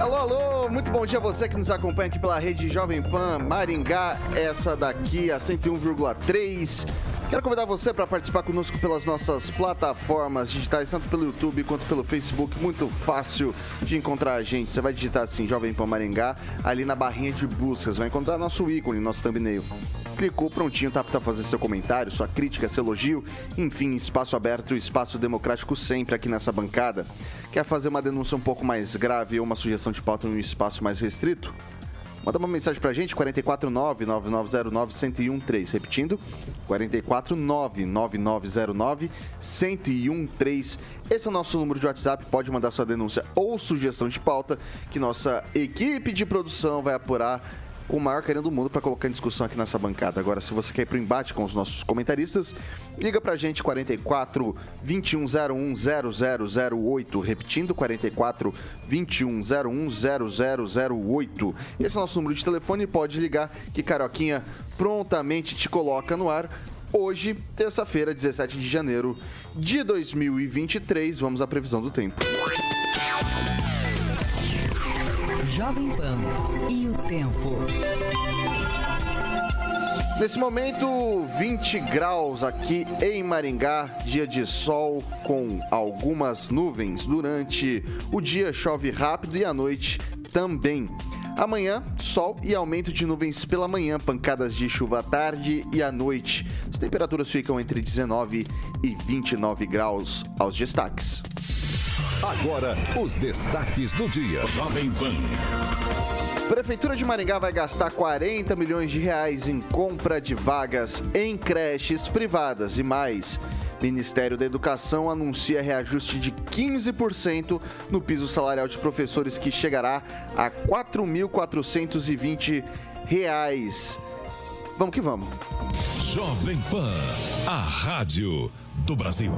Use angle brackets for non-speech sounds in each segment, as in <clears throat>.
Alô, alô, muito bom dia a você que nos acompanha aqui pela rede Jovem Pan Maringá, essa daqui a 101,3. Quero convidar você para participar conosco pelas nossas plataformas digitais, tanto pelo YouTube quanto pelo Facebook. Muito fácil de encontrar a gente. Você vai digitar assim, Jovem Pan Maringá, ali na barrinha de buscas. Vai encontrar nosso ícone, nosso thumbnail. Clicou, prontinho, tá para fazer seu comentário, sua crítica, seu elogio. Enfim, espaço aberto, espaço democrático sempre aqui nessa bancada. Quer fazer uma denúncia um pouco mais grave ou uma sugestão de pauta em um espaço mais restrito? Manda uma mensagem pra gente, 449-9909-1013. Repetindo, 449-9909-1013. Esse é o nosso número de WhatsApp. Pode mandar sua denúncia ou sugestão de pauta que nossa equipe de produção vai apurar o maior carinho do mundo para colocar em discussão aqui nessa bancada. Agora, se você quer ir pro embate com os nossos comentaristas, liga pra gente 44 2101 0008, repetindo 44 2101 0008. Esse é o nosso número de telefone, pode ligar que Caroquinha prontamente te coloca no ar. Hoje, terça-feira, 17 de janeiro de 2023, vamos à previsão do tempo. Jovem Pan e o tempo. Nesse momento, 20 graus aqui em Maringá, dia de sol com algumas nuvens. Durante o dia chove rápido e à noite também. Amanhã, sol e aumento de nuvens pela manhã, pancadas de chuva à tarde e à noite. As temperaturas ficam entre 19 e 29 graus aos destaques. Agora, os destaques do dia. Jovem Pan. Prefeitura de Maringá vai gastar 40 milhões de reais em compra de vagas em creches privadas e mais. Ministério da Educação anuncia reajuste de 15% no piso salarial de professores que chegará a 4.420 reais. Vamos que vamos. Jovem Pan, a rádio do Brasil.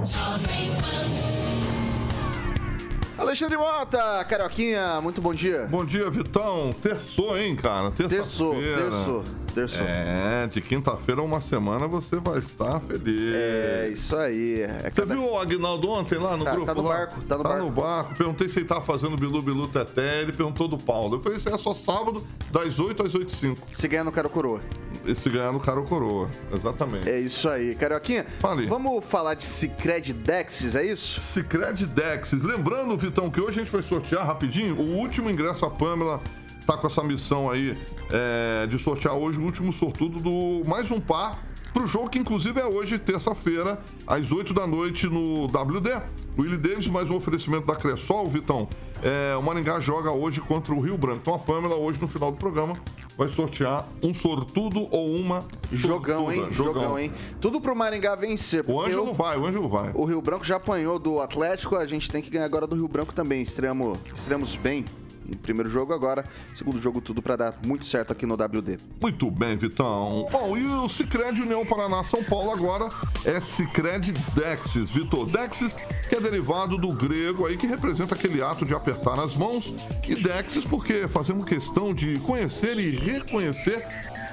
Alexandre Mota, Carioquinha, muito bom dia. Bom dia, Vitão. Terçou, hein, cara? Terçou, Terça-feira. terçou, terçou. É, de quinta-feira a uma semana você vai estar feliz. É, isso aí. É Você cada- viu o Agnaldo ontem lá no Tá- grupo? tá no lá? barco, tá no barco. Perguntei se ele tava fazendo Bilu Bilu Teté, ele perguntou do Paulo. Eu falei, isso é só sábado, das 8 às 8 e 5. Se ganhar no Caro Coroa. Esse ganhar no cara ou coroa. Exatamente. É isso aí. Carioquinha, Fale. vamos falar de Cicred Dexis, é isso? Cicred Dexis. Lembrando, Vitão, que hoje a gente vai sortear rapidinho o último ingresso. A Pamela tá com essa missão aí é, de sortear hoje o último sortudo do mais um par pro jogo que inclusive é hoje, terça-feira, às 8 da noite no WD. Willie Davis, mais um oferecimento da Cressol, Vitão. É, o Maringá joga hoje contra o Rio Branco. Então a Pamela, hoje no final do programa, vai sortear um sortudo ou uma Jogão, hein? sortuda. Jogão, hein? Tudo pro Maringá vencer. O Ângelo vai, o Ângelo vai. O Rio Branco já apanhou do Atlético, a gente tem que ganhar agora do Rio Branco também. Estreamos, estreamos bem no primeiro jogo agora, segundo jogo tudo pra dar muito certo aqui no WD. Muito bem, Vitão. Bom, e o Cicred União Paraná São Paulo agora é Cicred Dexis, Vitor. Dexis, que é derivado do grego aí, que representa aquele ato de apertar as mãos. E Dexis, porque fazemos questão de conhecer e reconhecer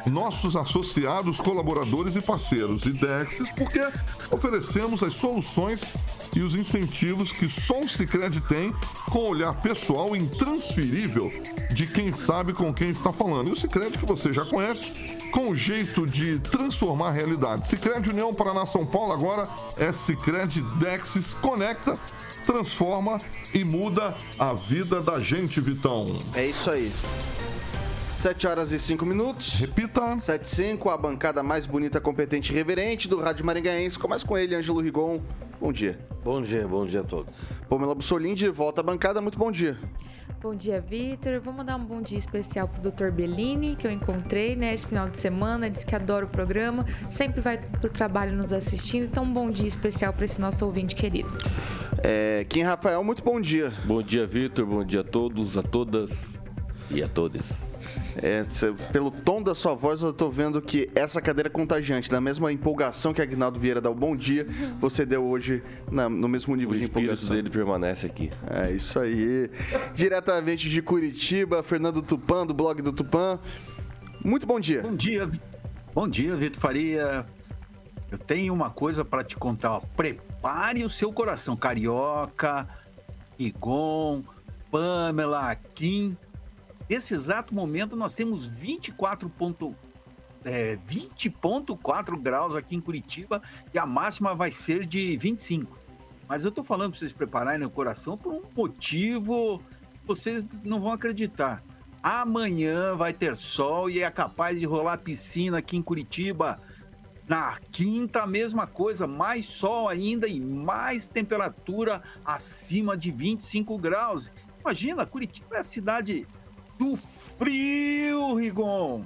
nossos associados, colaboradores e parceiros. E Dexis, porque oferecemos as soluções e os incentivos que só o Cicred tem com o olhar pessoal intransferível de quem sabe com quem está falando. E o Cicred que você já conhece, com o jeito de transformar a realidade. Cicred União Paraná São Paulo agora é Cicred Dexis Conecta, transforma e muda a vida da gente, Vitão. É isso aí. 7 horas e 5 minutos. Repita. 7 e 5, a bancada mais bonita, competente e reverente do Rádio Maringaense. Começa com ele, Ângelo Rigon. Bom dia. Bom dia, bom dia a todos. Pamela Bussolini, de volta à bancada. Muito bom dia. Bom dia, Vitor. Vou mandar um bom dia especial pro Dr. Bellini, que eu encontrei, né, esse final de semana. Diz que adora o programa, sempre vai pro trabalho nos assistindo. Então, um bom dia especial para esse nosso ouvinte querido. É, Kim Rafael, muito bom dia. Bom dia, Vitor. Bom dia a todos, a todas. E a todos. É, cê, pelo tom da sua voz, eu tô vendo que essa cadeira é contagiante. Da mesma empolgação que a Agnaldo Vieira dá o bom dia, você deu hoje na, no mesmo nível O de espírito empolgação. dele permanece aqui. É isso aí. Diretamente de Curitiba, Fernando Tupan, do blog do Tupan. Muito bom dia. Bom dia, bom dia, Vitor Faria. Eu tenho uma coisa para te contar. ó. Prepare o seu coração, carioca, Igon, Pamela, Kim. Nesse exato momento nós temos 24 ponto, é, 20.4 graus aqui em Curitiba e a máxima vai ser de 25. Mas eu tô falando para vocês prepararem o coração por um motivo que vocês não vão acreditar. Amanhã vai ter sol e é capaz de rolar piscina aqui em Curitiba. Na quinta, a mesma coisa, mais sol ainda e mais temperatura acima de 25 graus. Imagina, Curitiba é a cidade do frio, Rigon.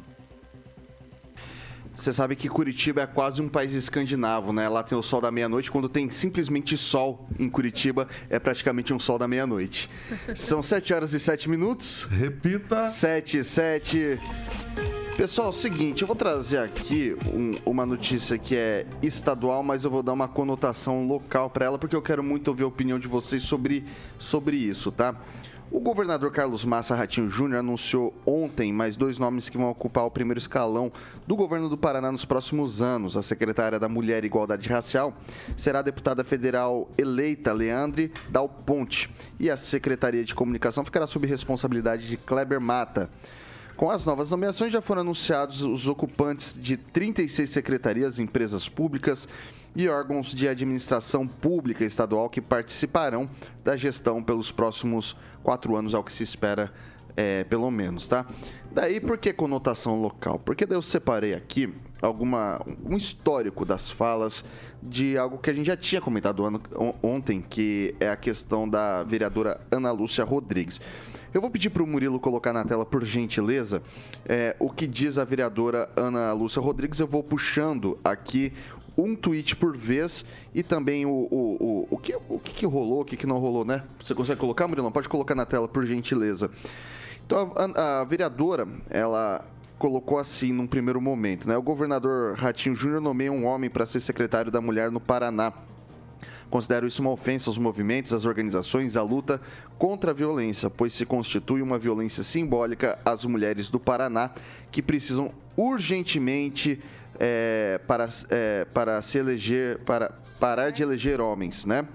Você sabe que Curitiba é quase um país escandinavo, né? Lá tem o sol da meia-noite. Quando tem simplesmente sol em Curitiba, é praticamente um sol da meia-noite. <laughs> São 7 horas e 7 minutos. Repita. 7 e 7. Pessoal, é o seguinte, eu vou trazer aqui um- uma notícia que é estadual, mas eu vou dar uma conotação local para ela, porque eu quero muito ouvir a opinião de vocês sobre, sobre isso, tá? O governador Carlos Massa Ratinho Júnior anunciou ontem mais dois nomes que vão ocupar o primeiro escalão do governo do Paraná nos próximos anos. A secretária da Mulher e Igualdade Racial será a deputada federal eleita Leandre Dal Ponte e a Secretaria de Comunicação ficará sob responsabilidade de Kleber Mata. Com as novas nomeações, já foram anunciados os ocupantes de 36 secretarias, empresas públicas e órgãos de administração pública estadual que participarão da gestão pelos próximos quatro anos, ao que se espera, é, pelo menos, tá? Daí, por que conotação local? Porque eu separei aqui alguma, um histórico das falas de algo que a gente já tinha comentado ano- on- ontem, que é a questão da vereadora Ana Lúcia Rodrigues. Eu vou pedir para o Murilo colocar na tela, por gentileza, é, o que diz a vereadora Ana Lúcia Rodrigues. Eu vou puxando aqui um tweet por vez e também o, o, o, o, que, o que, que rolou, o que, que não rolou, né? Você consegue colocar, Murilo? Pode colocar na tela, por gentileza. Então, a, a vereadora, ela colocou assim num primeiro momento, né? O governador Ratinho Júnior nomeia um homem para ser secretário da Mulher no Paraná. Considero isso uma ofensa aos movimentos, às organizações, à luta contra a violência, pois se constitui uma violência simbólica às mulheres do Paraná que precisam urgentemente é, para, é, para se eleger, para parar de eleger homens, né?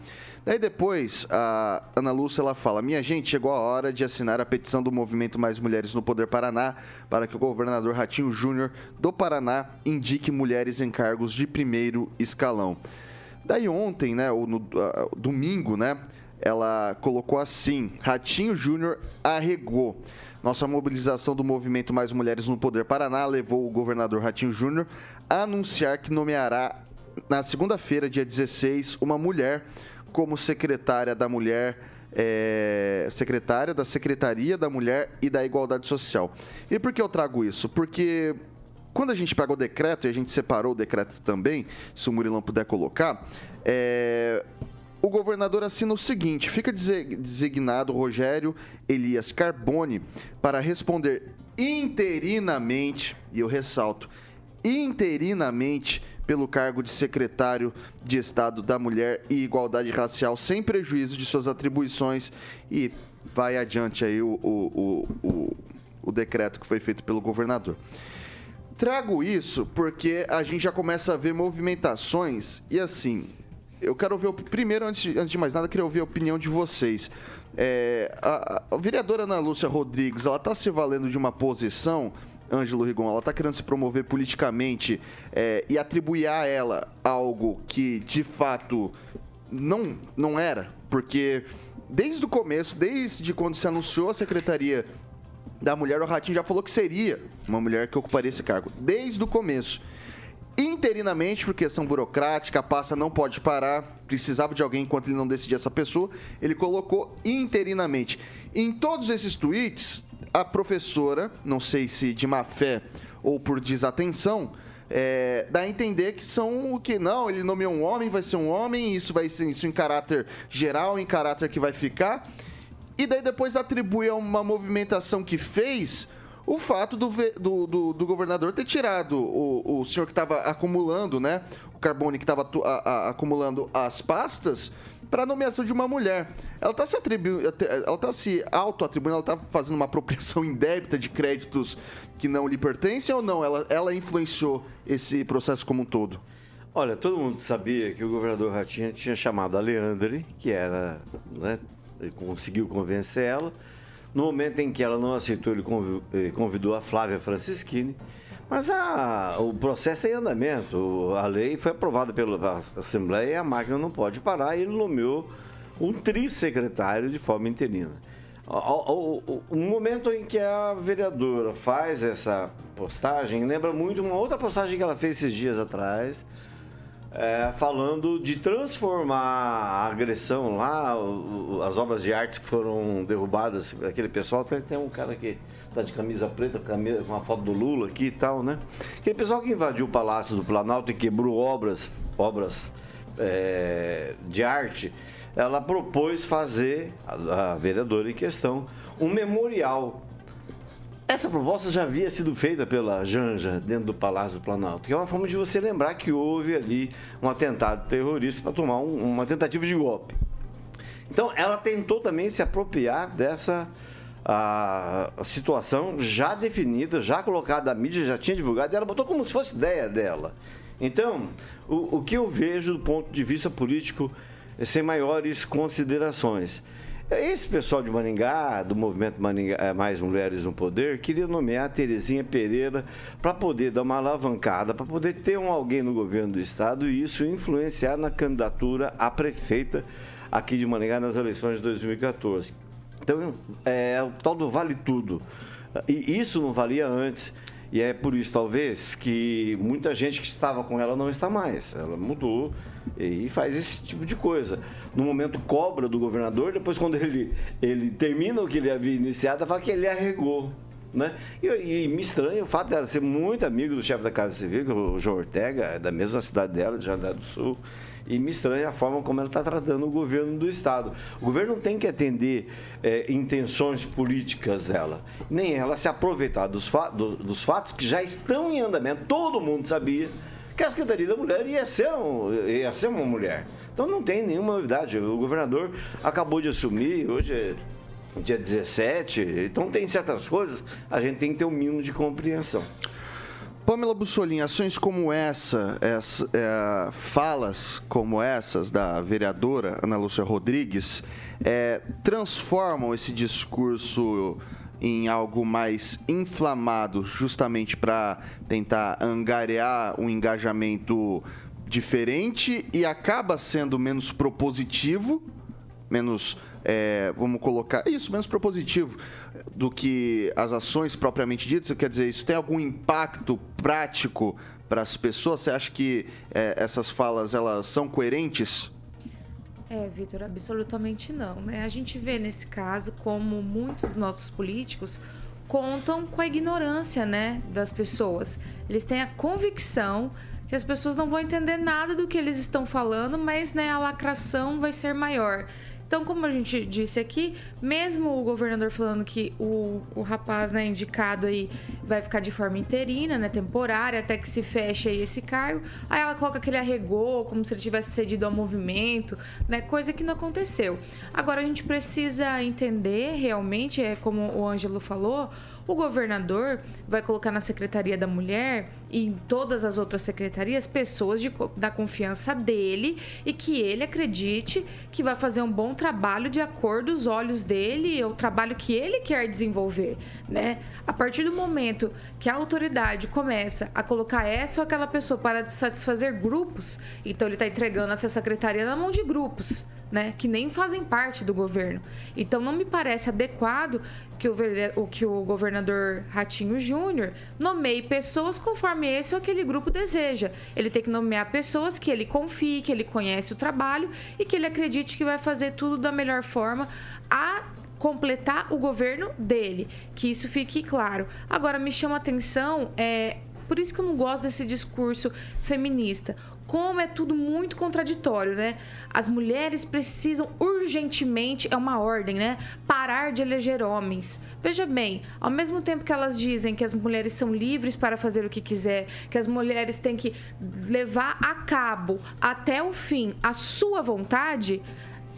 Daí depois, a Ana Lúcia ela fala: Minha gente, chegou a hora de assinar a petição do Movimento Mais Mulheres no Poder Paraná para que o governador Ratinho Júnior do Paraná indique mulheres em cargos de primeiro escalão. Daí ontem, né, ou no ah, domingo, né, ela colocou assim: Ratinho Júnior arregou. Nossa mobilização do movimento Mais Mulheres no Poder Paraná levou o governador Ratinho Júnior a anunciar que nomeará na segunda-feira, dia 16, uma mulher como secretária da mulher. é, secretária da Secretaria da Mulher e da Igualdade Social. E por que eu trago isso? Porque quando a gente pegou o decreto, e a gente separou o decreto também, se o Murilão puder colocar, é, o governador assina o seguinte: fica designado Rogério Elias Carbone para responder interinamente, e eu ressalto, interinamente pelo cargo de secretário de Estado da Mulher e Igualdade Racial, sem prejuízo de suas atribuições, e vai adiante aí o, o, o, o decreto que foi feito pelo governador. Trago isso porque a gente já começa a ver movimentações e assim, eu quero ouvir, primeiro, antes, de- antes de mais nada, queria ouvir a opinião de vocês. É, a, a vereadora Ana Lúcia Rodrigues, ela está se valendo de uma posição, Ângelo Rigon, ela está querendo se promover politicamente é, e atribuir a ela algo que, de fato, não, não era, porque desde o começo, desde quando se anunciou a secretaria da mulher, o Ratinho já falou que seria uma mulher que ocuparia esse cargo, desde o começo. Interinamente, por questão burocrática, a pasta não pode parar, precisava de alguém enquanto ele não decidia essa pessoa, ele colocou interinamente. Em todos esses tweets, a professora, não sei se de má fé ou por desatenção, é, dá a entender que são o que não, ele nomeou um homem, vai ser um homem, isso vai ser isso em caráter geral, em caráter que vai ficar. e daí depois atribui a uma movimentação que fez o fato do, do, do, do governador ter tirado o, o senhor que estava acumulando, né? O Carbone que estava acumulando as pastas para nomeação de uma mulher. Ela está se atribuindo, ela está se auto-atribuindo, ela está fazendo uma apropriação <laughs> indébita de créditos que não lhe pertencem ou não? Ela, ela influenciou esse processo como um todo? Olha, todo mundo sabia que o governador Ratinha tinha chamado a Leandre, que era, né, conseguiu convencer ela. No momento em que ela não aceitou, ele eh, convidou a Flávia Francischini. Mas a, o processo é em andamento. A lei foi aprovada pela Assembleia e a máquina não pode parar. E ele nomeou um trissecretário de forma interina. O, o, o, momento em que a vereadora faz essa postagem lembra muito uma outra postagem que ela fez esses dias atrás, é, falando de transformar a agressão lá, o, as obras de arte que foram derrubadas, aquele pessoal, tem, tem um cara que tá de camisa preta, com uma foto do Lula aqui e tal, né? Aquele pessoal que invadiu o Palácio do Planalto e quebrou obras, obras é, de arte, ela propôs fazer, a, a vereadora em questão, um memorial essa proposta já havia sido feita pela Janja dentro do Palácio do Planalto, que é uma forma de você lembrar que houve ali um atentado terrorista para tomar um, uma tentativa de golpe. Então, ela tentou também se apropriar dessa a, a situação já definida, já colocada, a mídia já tinha divulgado, e ela botou como se fosse ideia dela. Então, o, o que eu vejo do ponto de vista político, é sem maiores considerações. Esse pessoal de Maringá, do movimento Maringá, é, Mais Mulheres no Poder, queria nomear a Terezinha Pereira para poder dar uma alavancada, para poder ter um alguém no governo do estado e isso influenciar na candidatura a prefeita aqui de Maringá nas eleições de 2014. Então, é o tal do vale tudo. E isso não valia antes. E é por isso, talvez, que muita gente que estava com ela não está mais. Ela mudou e faz esse tipo de coisa. No momento cobra do governador, depois quando ele, ele termina o que ele havia iniciado, fala que ele arregou. Né? E, e, me estranha o fato dela ser muito amigo do chefe da Casa Civil, é o João Ortega, é da mesma cidade dela, de Jandé do Sul. E me estranha a forma como ela está tratando o governo do Estado. O governo não tem que atender é, intenções políticas dela, nem ela se aproveitar dos, fa do, dos fatos que já estão em andamento. Todo mundo sabia que a Secretaria da Mulher ia ser, um, ia ser uma mulher. Então não tem nenhuma novidade. O governador acabou de assumir, hoje é dia 17, então tem certas coisas, a gente tem que ter um mínimo de compreensão. Pamela Bussolini, ações como essa, essa é, falas como essas da vereadora Ana Lúcia Rodrigues, é, transformam esse discurso em algo mais inflamado, justamente para tentar angariar um engajamento diferente e acaba sendo menos propositivo, menos é, vamos colocar isso, menos propositivo do que as ações propriamente ditas? Quer dizer, isso tem algum impacto prático para as pessoas? Você acha que é, essas falas elas são coerentes? É, Vitor, absolutamente não. Né? A gente vê nesse caso como muitos nossos políticos contam com a ignorância né, das pessoas. Eles têm a convicção que as pessoas não vão entender nada do que eles estão falando, mas né, a lacração vai ser maior. Então, como a gente disse aqui, mesmo o governador falando que o, o rapaz né, indicado aí vai ficar de forma interina, né, temporária, até que se feche aí esse cargo, aí ela coloca que ele arregou, como se ele tivesse cedido ao movimento, né, coisa que não aconteceu. Agora, a gente precisa entender realmente, é como o Ângelo falou, o governador vai colocar na Secretaria da Mulher e em todas as outras secretarias pessoas de, da confiança dele e que ele acredite que vai fazer um bom trabalho de acordo aos olhos dele, o trabalho que ele quer desenvolver, né? A partir do momento que a autoridade começa a colocar essa ou aquela pessoa para satisfazer grupos, então ele está entregando essa secretaria na mão de grupos né, que nem fazem parte do governo. Então não me parece adequado que o, que o governador Ratinho Júnior nomeie pessoas conforme esse ou aquele grupo deseja. Ele tem que nomear pessoas que ele confie, que ele conhece o trabalho e que ele acredite que vai fazer tudo da melhor forma a completar o governo dele. Que isso fique claro. Agora me chama atenção é por isso que eu não gosto desse discurso feminista como é tudo muito contraditório, né? As mulheres precisam urgentemente, é uma ordem, né? Parar de eleger homens. Veja bem, ao mesmo tempo que elas dizem que as mulheres são livres para fazer o que quiser, que as mulheres têm que levar a cabo até o fim a sua vontade,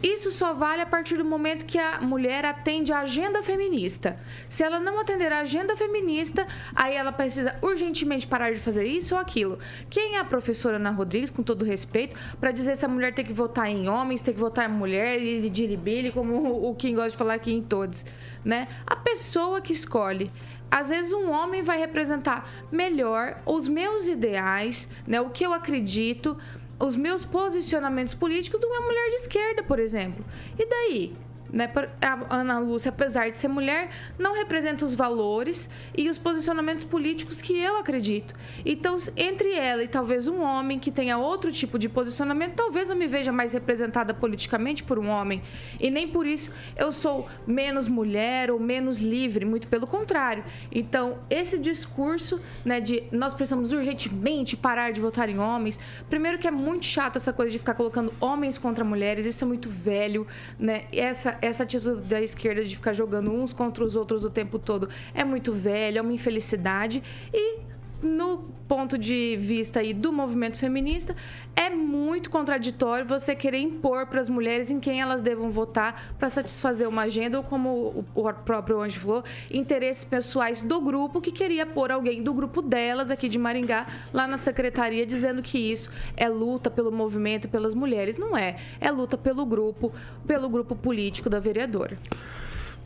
isso só vale a partir do momento que a mulher atende a agenda feminista. Se ela não atender a agenda feminista, aí ela precisa urgentemente parar de fazer isso ou aquilo. Quem é a professora Ana Rodrigues, com todo respeito, para dizer se a mulher tem que votar em homens, tem que votar em mulher, e como o Kim gosta de falar aqui em todos, né? A pessoa que escolhe às vezes um homem vai representar melhor os meus ideais, né, o que eu acredito, os meus posicionamentos políticos de uma mulher de esquerda, por exemplo. E daí? Né? A Ana Lúcia, apesar de ser mulher, não representa os valores e os posicionamentos políticos que eu acredito. Então, entre ela e talvez um homem que tenha outro tipo de posicionamento, talvez eu me veja mais representada politicamente por um homem. E nem por isso eu sou menos mulher ou menos livre, muito pelo contrário. Então, esse discurso né, de nós precisamos urgentemente parar de votar em homens, primeiro que é muito chato essa coisa de ficar colocando homens contra mulheres, isso é muito velho, né? Essa essa atitude da esquerda de ficar jogando uns contra os outros o tempo todo é muito velha, é uma infelicidade. E no ponto de vista aí do movimento feminista, é muito contraditório você querer impor para as mulheres em quem elas devam votar para satisfazer uma agenda ou, como o próprio Anjo falou, interesses pessoais do grupo que queria pôr alguém do grupo delas aqui de Maringá lá na secretaria dizendo que isso é luta pelo movimento pelas mulheres. Não é. É luta pelo grupo, pelo grupo político da vereadora.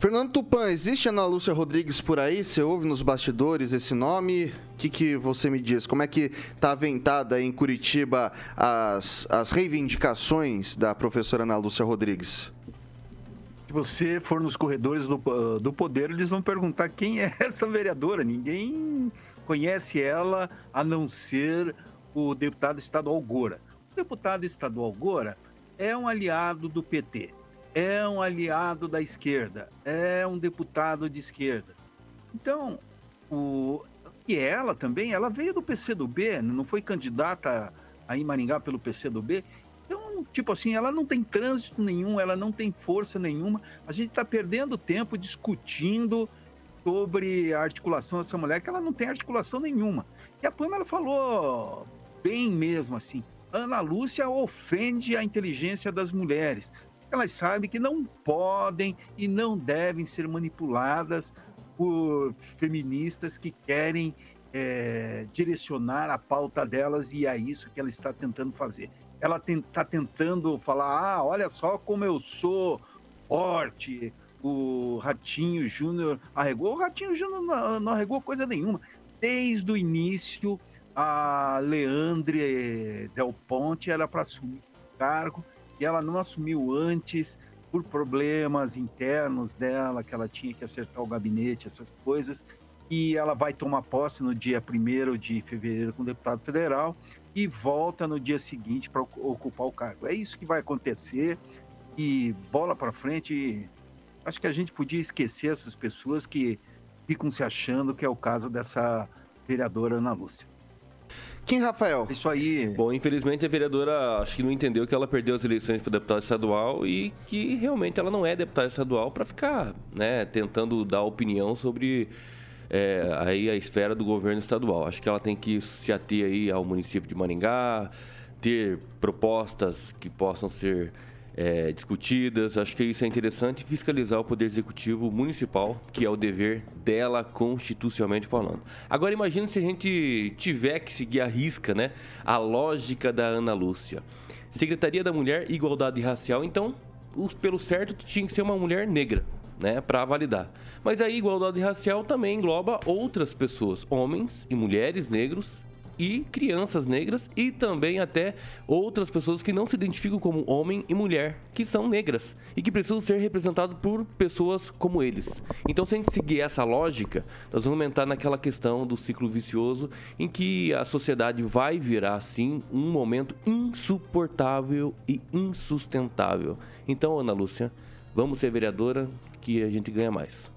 Fernando Tupan, existe Ana Lúcia Rodrigues por aí? Você ouve nos bastidores esse nome? O que, que você me diz? Como é que está aventada em Curitiba as, as reivindicações da professora Ana Lúcia Rodrigues? Se você for nos corredores do, uh, do poder, eles vão perguntar quem é <laughs> essa vereadora. Ninguém conhece ela a não ser o deputado estadual Gora. O deputado estadual Gora é um aliado do PT é um aliado da esquerda, é um deputado de esquerda. Então, o, e ela também, ela veio do PCdoB, não foi candidata a em Maringá pelo PCdoB. Então, tipo assim, ela não tem trânsito nenhum, ela não tem força nenhuma. A gente está perdendo tempo discutindo sobre a articulação dessa mulher, que ela não tem articulação nenhuma. E a Pâmela falou bem mesmo assim. Ana Lúcia ofende a inteligência das mulheres elas sabem que não podem e não devem ser manipuladas por feministas que querem é, direcionar a pauta delas e é isso que ela está tentando fazer. Ela está tentando falar: ah, olha só como eu sou forte. O Ratinho Júnior arregou. O Ratinho Júnior não, não arregou coisa nenhuma. Desde o início, a Leandre Del Ponte era para assumir o cargo e ela não assumiu antes por problemas internos dela, que ela tinha que acertar o gabinete, essas coisas. E ela vai tomar posse no dia 1 de fevereiro com o deputado federal e volta no dia seguinte para ocupar o cargo. É isso que vai acontecer e bola para frente. Acho que a gente podia esquecer essas pessoas que ficam se achando que é o caso dessa vereadora Ana Lúcia. Kim Rafael. Isso aí. Bom, infelizmente a vereadora acho que não entendeu que ela perdeu as eleições para deputado estadual e que realmente ela não é deputada estadual para ficar, né, tentando dar opinião sobre é, aí a esfera do governo estadual. Acho que ela tem que se ater aí ao município de Maringá, ter propostas que possam ser é, discutidas. Acho que isso é interessante. Fiscalizar o Poder Executivo Municipal, que é o dever dela constitucionalmente falando. Agora, imagine se a gente tiver que seguir a risca, né? A lógica da Ana Lúcia. Secretaria da Mulher Igualdade Racial, então, pelo certo, tinha que ser uma mulher negra. Né, para validar. Mas a igualdade racial também engloba outras pessoas, homens e mulheres negros e crianças negras e também até outras pessoas que não se identificam como homem e mulher, que são negras e que precisam ser representados por pessoas como eles. Então, se a gente seguir essa lógica, nós vamos aumentar naquela questão do ciclo vicioso em que a sociedade vai virar, sim, um momento insuportável e insustentável. Então, Ana Lúcia, vamos ser vereadora que a gente ganha mais.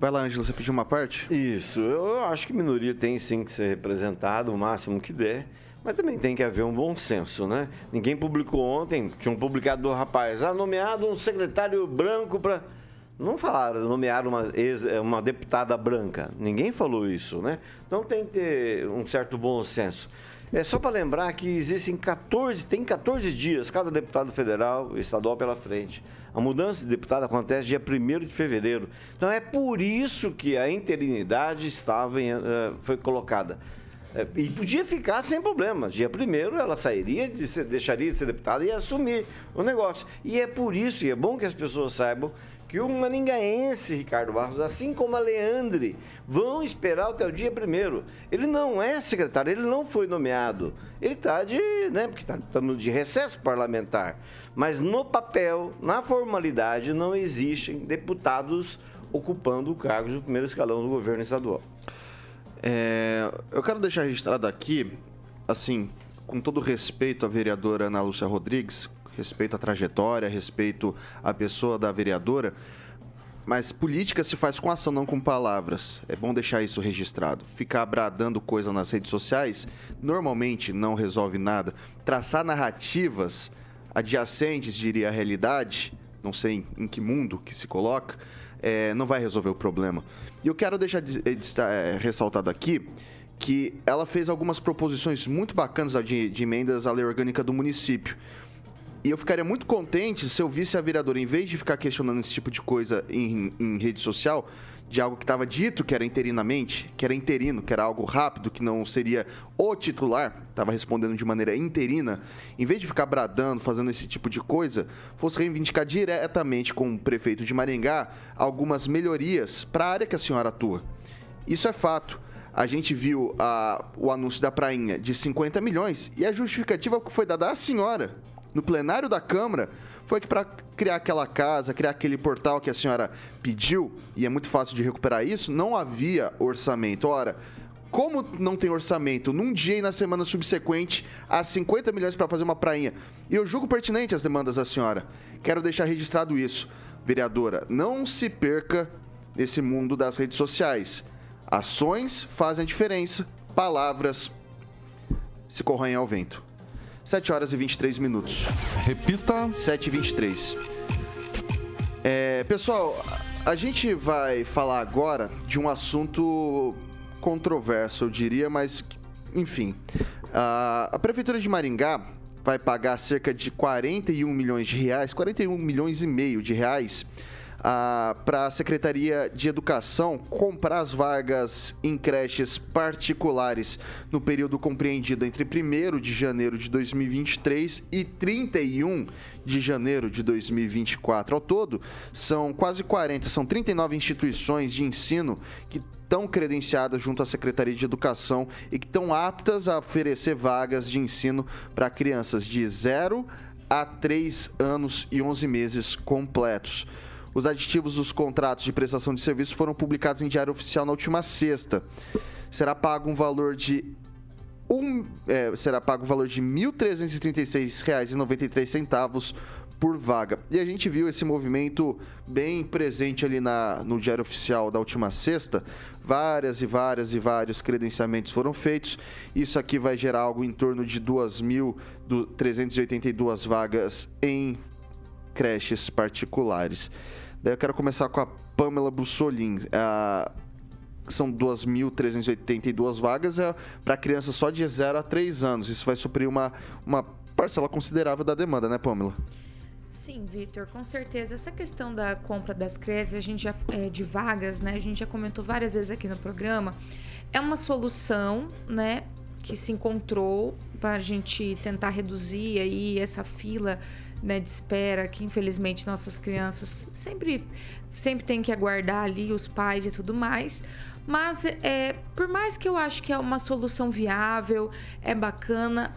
Vai lá, Ângelo, você pediu uma parte? Isso, eu acho que minoria tem sim que ser representada o máximo que der, mas também tem que haver um bom senso, né? Ninguém publicou ontem, tinha um publicado do rapaz, ah, nomeado um secretário branco para. Não falaram, nomearam uma, ex, uma deputada branca. Ninguém falou isso, né? Então tem que ter um certo bom senso. É só para lembrar que existem 14, tem 14 dias cada deputado federal e estadual pela frente. A mudança de deputado acontece dia 1 de fevereiro. Então é por isso que a interinidade estava em, uh, foi colocada. É, e podia ficar sem problema. Dia primeiro ela sairia, de ser, deixaria de ser deputada e ia assumir o negócio. E é por isso, e é bom que as pessoas saibam, que o maningaense Ricardo Barros, assim como a Leandre, vão esperar até o dia primeiro. Ele não é secretário, ele não foi nomeado. Ele está de, né, porque está tá de recesso parlamentar. Mas no papel, na formalidade, não existem deputados ocupando o cargo de primeiro escalão do governo estadual. É, eu quero deixar registrado aqui, assim, com todo respeito à vereadora Ana Lúcia Rodrigues, respeito à trajetória, respeito à pessoa da vereadora, mas política se faz com ação, não com palavras. É bom deixar isso registrado. Ficar bradando coisa nas redes sociais normalmente não resolve nada. Traçar narrativas adjacentes, diria a realidade, não sei em que mundo que se coloca, é, não vai resolver o problema. E eu quero deixar de, de, de, é, ressaltado aqui que ela fez algumas proposições muito bacanas de, de emendas à lei orgânica do município. E eu ficaria muito contente se eu visse a vereadora, em vez de ficar questionando esse tipo de coisa em, em rede social, de algo que estava dito que era interinamente, que era interino, que era algo rápido, que não seria o titular, estava respondendo de maneira interina, em vez de ficar bradando, fazendo esse tipo de coisa, fosse reivindicar diretamente com o prefeito de Maringá algumas melhorias para a área que a senhora atua. Isso é fato. A gente viu a, o anúncio da prainha de 50 milhões e a justificativa que foi dada à senhora no plenário da Câmara foi que para criar aquela casa, criar aquele portal que a senhora pediu, e é muito fácil de recuperar isso, não havia orçamento. Ora, como não tem orçamento num dia e na semana subsequente há 50 milhões para fazer uma prainha? E eu julgo pertinente as demandas da senhora. Quero deixar registrado isso. Vereadora, não se perca nesse mundo das redes sociais. Ações fazem diferença, palavras se corroem ao vento. 7 horas e 23 minutos. Repita. 7 e 23. É, pessoal, a gente vai falar agora de um assunto controverso, eu diria, mas enfim. A, a Prefeitura de Maringá vai pagar cerca de 41 milhões de reais, 41 milhões e meio de reais para a Secretaria de Educação comprar as vagas em creches particulares no período compreendido entre 1 de janeiro de 2023 e 31 de janeiro de 2024. Ao todo, são quase 40, são 39 instituições de ensino que estão credenciadas junto à Secretaria de Educação e que estão aptas a oferecer vagas de ensino para crianças de 0 a 3 anos e 11 meses completos. Os aditivos dos contratos de prestação de serviço foram publicados em Diário Oficial na última sexta. Será pago um valor de um, é, será pago o valor de R$ 1.336,93 por vaga. E a gente viu esse movimento bem presente ali na, no Diário Oficial da última sexta. Várias e várias e vários credenciamentos foram feitos. Isso aqui vai gerar algo em torno de 2.382 vagas em creches particulares. Daí eu quero começar com a Pamela Bussolin. É, são 2.382 vagas é, para crianças só de 0 a 3 anos. Isso vai suprir uma, uma parcela considerável da demanda, né, Pamela? Sim, Vitor, com certeza. Essa questão da compra das creches, a gente já, é, de vagas, né? A gente já comentou várias vezes aqui no programa. É uma solução, né? Que se encontrou para a gente tentar reduzir aí essa fila né, de espera que infelizmente nossas crianças sempre sempre tem que aguardar ali os pais e tudo mais. Mas é, por mais que eu acho que é uma solução viável, é bacana,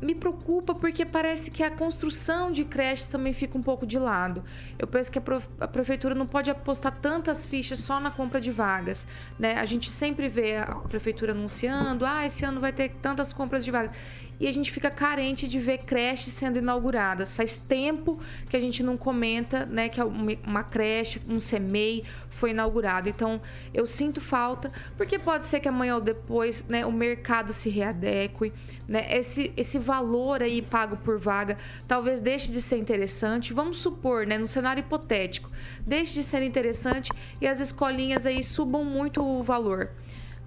me preocupa porque parece que a construção de creches também fica um pouco de lado. Eu penso que a, prefeitura não pode apostar tantas fichas só na compra de vagas. Né? A gente sempre vê a prefeitura anunciando: ah, esse ano vai ter tantas compras de vagas e a gente fica carente de ver creches sendo inauguradas. Faz tempo que a gente não comenta, né, que uma creche, um CEMEI foi inaugurado. Então, eu sinto falta, porque pode ser que amanhã ou depois, né, o mercado se readeque, né? Esse esse valor aí pago por vaga talvez deixe de ser interessante. Vamos supor, né, no cenário hipotético, deixe de ser interessante e as escolinhas aí subam muito o valor.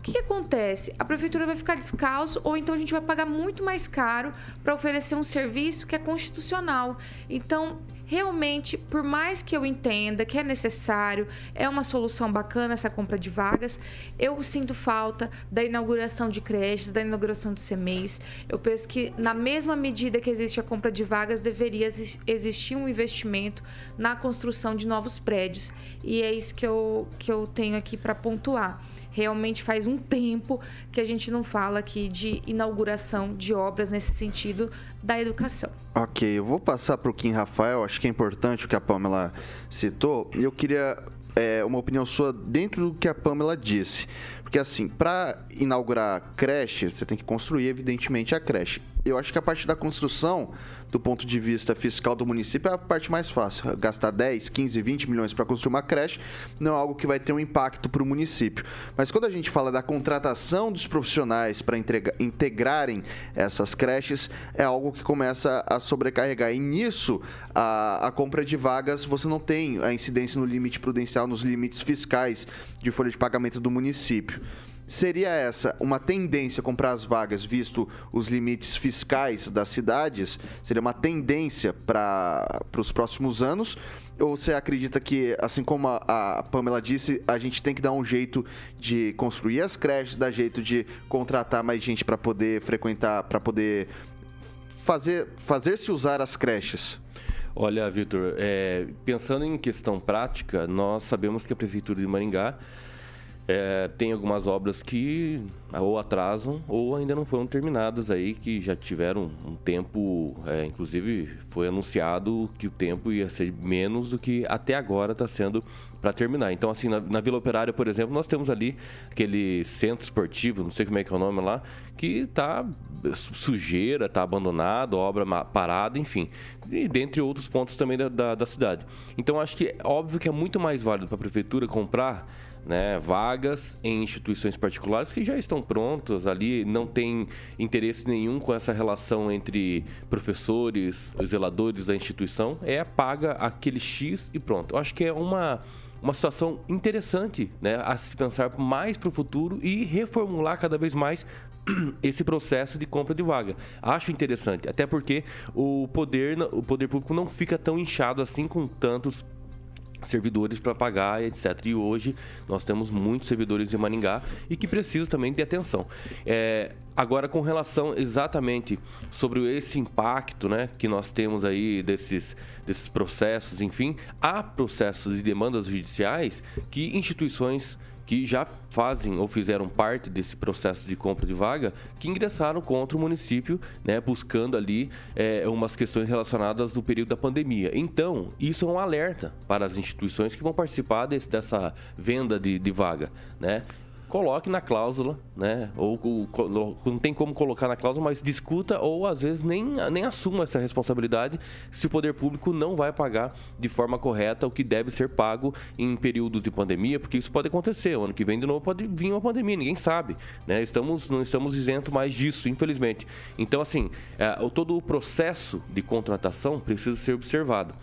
Que, que, acontece? A prefeitura vai ficar descalço ou então a gente vai pagar muito mais caro para oferecer um serviço que é constitucional. Então, realmente, por mais que eu entenda que é necessário, é uma solução bacana essa compra de vagas, eu sinto falta da inauguração de creches, da inauguração de CMEs. Eu penso que, na mesma medida que existe a compra de vagas, deveria existir um investimento na construção de novos prédios. E é isso que eu, que eu tenho aqui para pontuar realmente faz um tempo que a gente não fala aqui de inauguração de obras nesse sentido da educação. Ok, eu vou passar para o Kim Rafael, acho que é importante o que a Pamela citou. Eu queria é, uma opinião sua dentro do que a Pamela disse. Porque, assim, para inaugurar creche, você tem que construir, evidentemente, a creche. Eu acho que a parte da construção do ponto de vista fiscal do município, é a parte mais fácil. Gastar 10, 15, 20 milhões para construir uma creche não é algo que vai ter um impacto para o município. Mas quando a gente fala da contratação dos profissionais para integrarem essas creches, é algo que começa a sobrecarregar. E nisso, a, a compra de vagas, você não tem a incidência no limite prudencial, nos limites fiscais de folha de pagamento do município seria essa uma tendência comprar as vagas, visto os limites fiscais das cidades? Seria uma tendência para os próximos anos? Ou você acredita que, assim como a, a Pamela disse, a gente tem que dar um jeito de construir as creches, dar jeito de contratar mais gente para poder frequentar, para poder fazer, fazer se usar as creches? Olha, Vitor, é, pensando em questão prática, nós sabemos que a Prefeitura de Maringá é, tem algumas obras que ou atrasam ou ainda não foram terminadas aí, que já tiveram um tempo, é, inclusive foi anunciado que o tempo ia ser menos do que até agora está sendo para terminar. Então, assim, na, na, Vila Operária, por exemplo, nós temos ali aquele centro esportivo, não sei como é que é o nome lá, que está sujeira, está abandonado, obra parada, enfim. E dentre outros pontos também da, da, da cidade. Então, acho que é óbvio que é muito mais válido para a prefeitura comprar né, vagas em instituições particulares que já estão prontas ali, não tem interesse nenhum com essa relação entre professores, zeladores da instituição, é paga aquele X e pronto. Eu acho que é uma uma situação interessante né, a se pensar mais para o futuro e reformular cada vez mais <clears throat> esse processo de compra de vaga. Acho interessante, até porque o poder, o poder público não fica tão inchado assim com tantos servidores para pagar, etc. E hoje nós temos muitos servidores em Maringá e que precisam também de atenção. É, agora, com relação exatamente sobre esse impacto né, que nós temos aí desses, desses processos, enfim, há processos e demandas judiciais que instituições que já fazem ou fizeram parte desse processo de compra de vaga, que ingressaram contra o município, né, buscando ali é, umas questões relacionadas do período da pandemia. Então, isso é um alerta para as instituições que vão participar desse, dessa venda de, de vaga, né? Coloque na cláusula, né? Ou, ou, não tem como colocar na cláusula, mas discuta ou às vezes nem, nem assuma essa responsabilidade se o poder público não vai pagar de forma correta o que deve ser pago em períodos de pandemia, porque isso pode acontecer. O ano que vem de novo pode vir uma pandemia, ninguém sabe, né? Estamos não estamos isento mais disso, infelizmente. Então assim, é, todo o processo de contratação precisa ser observado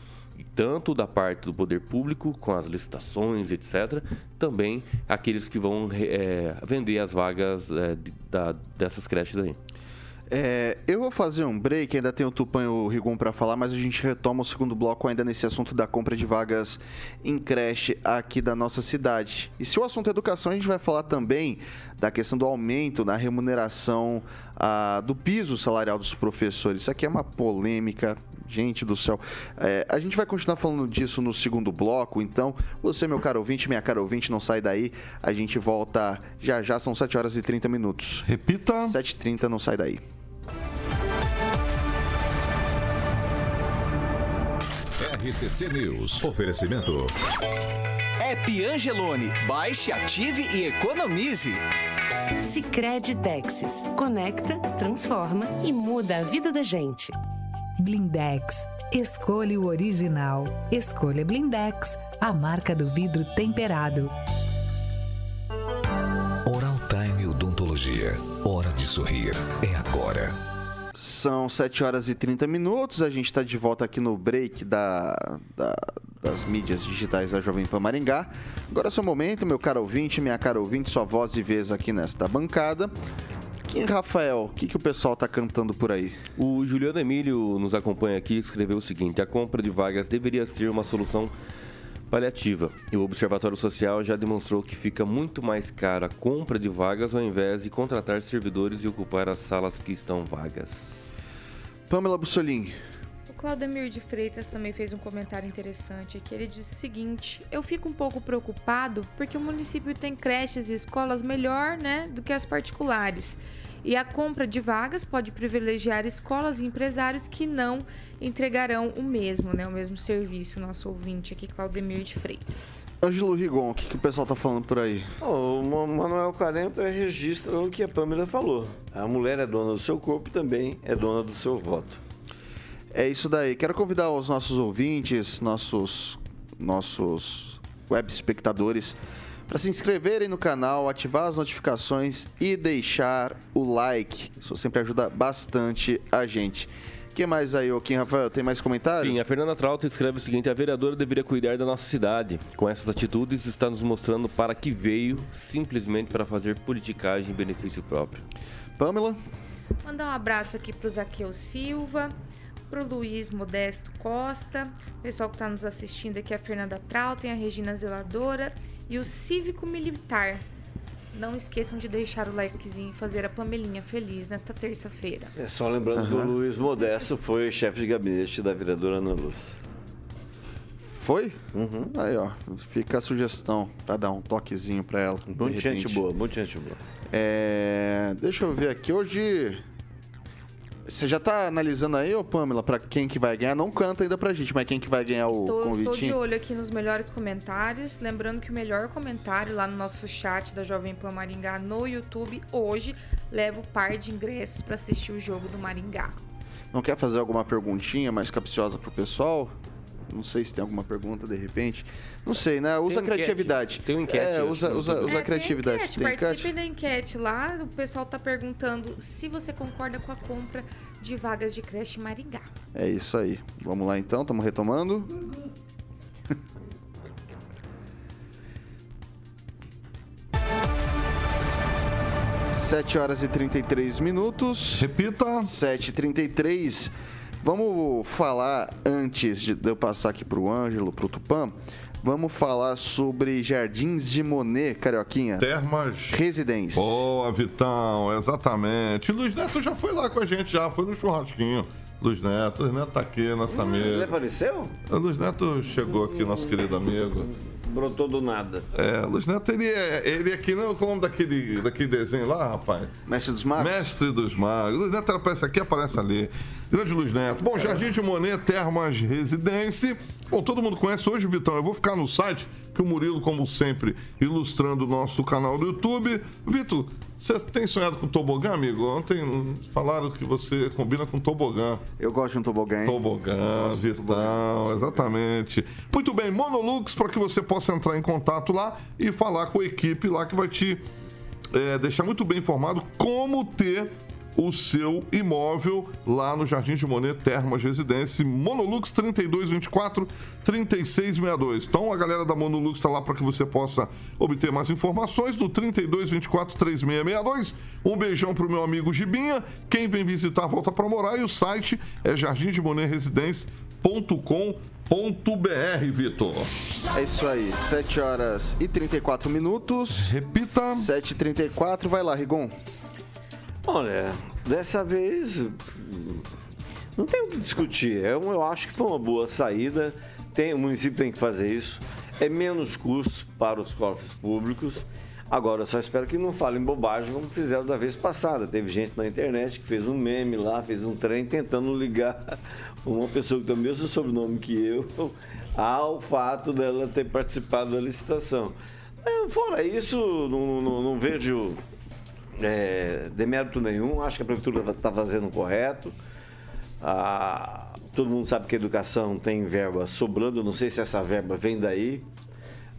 tanto da parte do poder público, com as licitações, etc., também aqueles que vão é, vender as vagas é, da, dessas creches aí. É, eu vou fazer um break, ainda tem o Tupan e o Rigon para falar, mas a gente retoma o segundo bloco ainda nesse assunto da compra de vagas em creche aqui da nossa cidade. E se o assunto é educação, a gente vai falar também da questão do aumento na remuneração ah, do piso salarial dos professores. Isso aqui é uma polêmica Gente do céu. É, a gente vai continuar falando disso no segundo bloco, então você, meu caro ouvinte, minha cara ouvinte, não sai daí. A gente volta já já, são 7 horas e 30 minutos. Repita. 7h30, não sai daí. RCC News. Oferecimento. App Angelone. Baixe, ative e economize. Sicredi Texas. Conecta, transforma e muda a vida da gente. Blindex. Escolha o original. Escolha Blindex, a marca do vidro temperado. Oral Time Odontologia. Hora de sorrir. É agora. São 7 horas e 30 minutos. A gente está de volta aqui no break da, da- das mídias digitais da Jovem Pan Maringá. Agora é seu momento, meu caro ouvinte, minha cara ouvinte, sua voz e vez aqui nesta bancada. Quem, Rafael, o que, que o pessoal tá cantando por aí? O Juliano Emílio nos acompanha aqui e escreveu o seguinte: a compra de vagas deveria ser uma solução paliativa. E o Observatório Social já demonstrou que fica muito mais cara a compra de vagas ao invés de contratar servidores e ocupar as salas que estão vagas. Pamela Bussolini. O Claudemir de Freitas também fez um comentário interessante aqui. Ele disse o seguinte: Eu fico um pouco preocupado porque o município tem creches e escolas melhor né, do que as particulares. E a compra de vagas pode privilegiar escolas e empresários que não entregarão o mesmo, né, o mesmo serviço. Nosso ouvinte aqui, Claudemir de Freitas. Ângelo Rigon, o que, que o pessoal tá falando por aí? O Ma- Manuel Carento é registra o que a Pâmela falou. A mulher é dona do seu corpo e também é dona do seu voto. É isso daí. Quero convidar os nossos ouvintes, nossos, nossos web espectadores, para se inscreverem no canal, ativar as notificações e deixar o like. Isso sempre ajuda bastante a gente. O que mais aí, Joaquim Rafael? Tem mais comentário? Sim, a Fernanda Trauto escreve o seguinte: a vereadora deveria cuidar da nossa cidade. Com essas atitudes, está nos mostrando para que veio, simplesmente para fazer politicagem em benefício próprio. Pamela? Mandar um abraço aqui pro Zaqueu Silva, pro Luiz Modesto Costa, o pessoal que está nos assistindo aqui, a Fernanda Trautem, a Regina Zeladora e o Cívico Militar. Não esqueçam de deixar o likezinho e fazer a Pamelinha feliz nesta terça-feira. É só lembrando que o Luiz Modesto foi chefe de gabinete da vereadora Ana Luz. Foi? Aí, ó. Fica a sugestão para dar um toquezinho para ela. Muita gente boa, muita gente boa. É, deixa eu ver aqui. Hoje. Você já tá analisando aí, ô Pamela, pra quem que vai ganhar? Não canta ainda pra gente, mas quem que vai ganhar o Estou, estou de olho aqui nos melhores comentários. Lembrando que o melhor comentário lá no nosso chat da Jovem Pan Maringá no YouTube hoje leva o par de ingressos para assistir o jogo do Maringá. Não quer fazer alguma perguntinha mais capciosa pro pessoal? Não sei se tem alguma pergunta de repente. Não sei, né? Usa Tem enquete. criatividade. Tem um enquete, É, usa, usa, usa É, criatividade. Tem enquete, Tem enquete? participem da enquete lá. O pessoal tá perguntando se você concorda com a compra de vagas de creche Maringá. É isso aí. Vamos lá então, estamos retomando. <laughs> Sete horas e 33 minutos. Repita. 7h33. Vamos falar, antes de eu passar aqui pro Ângelo, pro Tupã, vamos falar sobre Jardins de Monet, Carioquinha. Termas. Residência. Boa, Vitão, exatamente. Luiz Neto já foi lá com a gente, já foi no churrasquinho. Luiz Neto, Luiz Neto tá aqui nessa Ele mesa. apareceu? O Luiz Neto chegou aqui, nosso querido amigo. Brotou do nada. É, Luiz Neto, ele é, ele é que é o nome daquele, daquele desenho lá, rapaz? Mestre dos Magos? Mestre dos Magos. Luiz Neto aparece aqui, aparece ali. Grande Luiz Neto. Bom, Jardim de Monet, Termas Residência. Bom, todo mundo conhece hoje, Vitão. Eu vou ficar no site, que o Murilo, como sempre, ilustrando o nosso canal do YouTube. Vitor, você tem sonhado com tobogã, amigo? Ontem falaram que você combina com tobogã. Eu gosto de um tobogã, hein? Tobogã, Vitão, exatamente. Muito bem, Monolux, para que você possa entrar em contato lá e falar com a equipe lá que vai te é, deixar muito bem informado como ter o seu imóvel lá no Jardim de Monet Termas Residência, Monolux 3224 3662. Então a galera da Monolux está lá para que você possa obter mais informações do 3224 3662. Um beijão pro meu amigo Gibinha. Quem vem visitar volta para morar e o site é jardimdemonetresidencia.com.br, Vitor. É isso aí, 7 horas e 34 minutos. Repita. 7h34, vai lá, Rigon. Olha, dessa vez não tem o que discutir. É um- Eu acho que foi uma boa saída. Tem, o município tem que fazer isso. É menos custo para os cofres públicos. Agora, eu só espero que não falem bobagem como fizeram da vez passada. Teve gente na internet que fez um meme lá, fez um trem tentando ligar <laughs> uma pessoa que tem o mesmo sobrenome que eu <laughs> ao fato dela ter participado da licitação. É, Fora isso, não, não- não vejo é, demérito nenhum. Acho que a prefeitura está fazendo o correto. Ah, todo mundo sabe que a educação tem verba sobrando. Não sei se essa verba vem daí,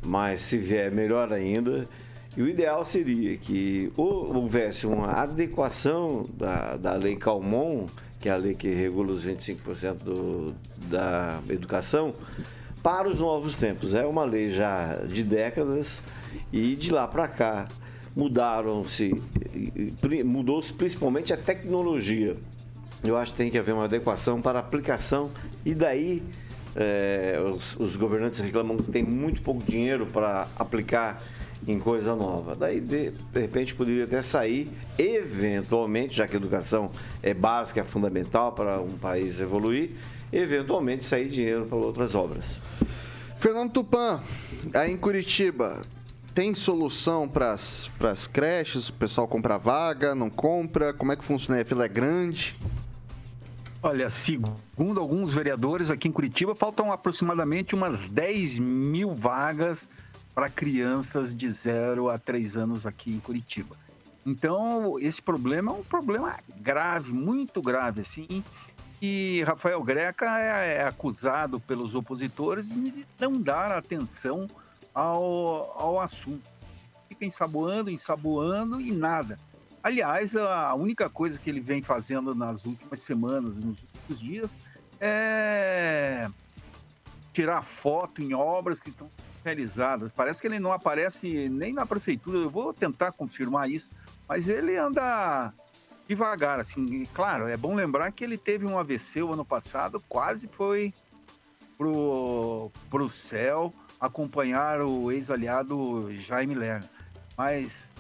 mas se vier, melhor ainda. E o ideal seria que ou houvesse uma adequação da, da lei Calmon que é a lei que regula os 25% do, da educação, para os novos tempos. É uma lei já de décadas e de lá para cá mudaram-se, mudou-se principalmente a tecnologia. Eu acho que tem que haver uma adequação para a aplicação e daí é, os, os governantes reclamam que tem muito pouco dinheiro para aplicar em coisa nova. Daí, de, de, repente, poderia até sair, eventualmente, já que a educação é básica, é fundamental para um país evoluir, eventualmente sair dinheiro para outras obras. Fernando Tupan, aí em Curitiba, tem solução para as creches? O pessoal compra vaga, não compra? Como é que funciona? A fila é grande? Olha, segundo alguns vereadores aqui em Curitiba, faltam aproximadamente umas 10 mil vagas para crianças de 0 a 3 anos aqui em Curitiba. Então, esse problema é um problema grave, muito grave, assim. E Rafael Greca é, é acusado pelos opositores de não dar atenção ao, ao assunto. Fica ensaboando, ensaboando e nada. Aliás, a única coisa que ele vem fazendo nas últimas semanas, nos últimos dias, é tirar foto em obras que estão realizadas. Parece que ele não aparece nem na prefeitura. Eu vou tentar confirmar isso, mas ele anda devagar, assim. Claro, é bom lembrar que ele teve um AVC o ano passado, quase foi pro pro céu acompanhar o ex-aliado Jaime Lerner. Mas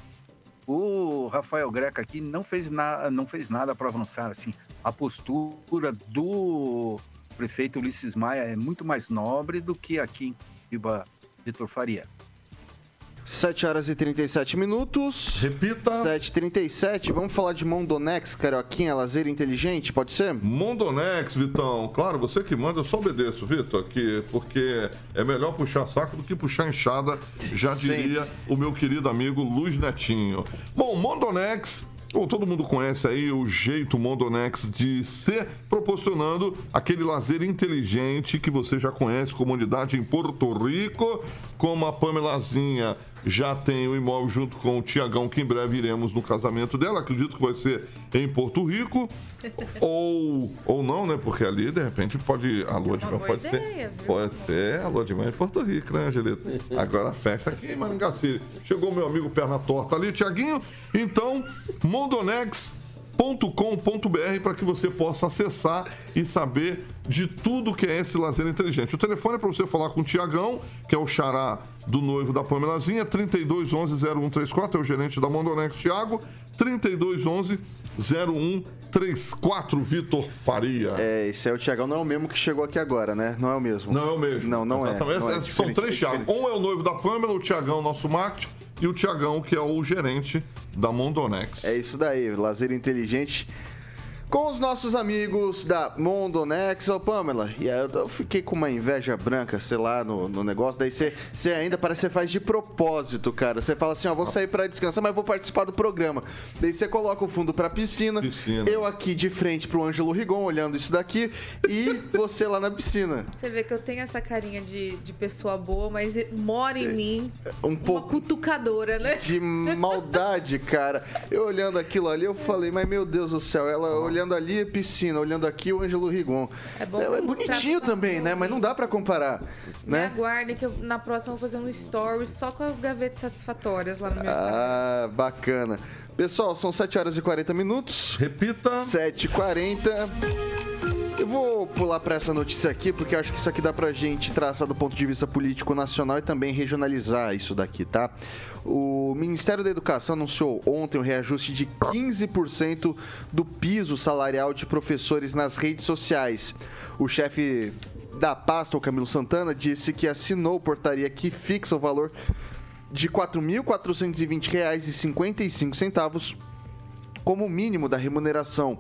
o Rafael Greca aqui não fez, na, não fez nada para avançar. Assim, a postura do prefeito Ulisses Maia é muito mais nobre do que aqui em Curitiba Vitor Faria. 7 horas e 37 minutos. Repita. 7h37. Vamos falar de Mondonex, Carioquinha, lazer inteligente, pode ser? Mondonex, Vitão. Claro, você que manda, eu só obedeço, Vitor, que, porque é melhor puxar saco do que puxar enxada, já diria o meu querido amigo Luiz Netinho. Bom, Mondonex Bom, todo mundo conhece aí o jeito Mondonex de ser proporcionando aquele lazer inteligente que você já conhece, comunidade em Porto Rico, como a Pamelazinha já tem o imóvel junto com o Tiagão, que em breve iremos no casamento dela. Acredito que vai ser em Porto Rico. <laughs> ou, ou não, né? Porque ali, de repente, pode. A lua de mel pode ideia, ser. Viu? Pode ser a lua de mel em Porto Rico, né, Angelita? <laughs> Agora a festa aqui em Maringá Chegou meu amigo perna torta ali, Tiaguinho. Então, Mondonex com.br para que você possa acessar e saber de tudo que é esse lazer inteligente. O telefone é para você falar com o Tiagão, que é o xará do noivo da Pamelazinha, 3211 0134, é o gerente da Mondonex Tiago, 3211 0134, Vitor Faria. É, esse é o Tiagão, não é o mesmo que chegou aqui agora, né? Não é o mesmo. Não é o mesmo. Não, não é. Não é São três Tiagos. Um é o noivo da Pamela, o Tiagão, nosso marketing, e o Tiagão, que é o gerente da Mondonex. É isso daí, lazer inteligente com os nossos amigos da Mondonex, ô Pamela. E aí eu fiquei com uma inveja branca, sei lá, no, no negócio. Daí você ainda parece que você faz de propósito, cara. Você fala assim, ó, vou sair para descansar, mas vou participar do programa. Daí você coloca o fundo pra piscina, piscina. Eu aqui de frente pro Ângelo Rigon, olhando isso daqui, e <laughs> você lá na piscina. Você vê que eu tenho essa carinha de, de pessoa boa, mas mora em é, mim um pouco cutucadora, né? De maldade, cara. Eu olhando aquilo ali, eu falei, mas meu Deus do céu, ela olhando olhando ali piscina, olhando aqui o Ângelo Rigon. É, bom é, é bonitinho também, né? Mas não dá para comparar. Né? aguardem que eu, na próxima eu vou fazer um story só com as gavetas satisfatórias lá no meu Ah, bacana. Pessoal, são 7 horas e 40 minutos. Repita. 7 e 40 eu vou pular para essa notícia aqui, porque acho que isso aqui dá pra gente traçar do ponto de vista político nacional e também regionalizar isso daqui, tá? O Ministério da Educação anunciou ontem o um reajuste de 15% do piso salarial de professores nas redes sociais. O chefe da pasta, o Camilo Santana, disse que assinou portaria que fixa o valor de R$ 4.420,55 como mínimo da remuneração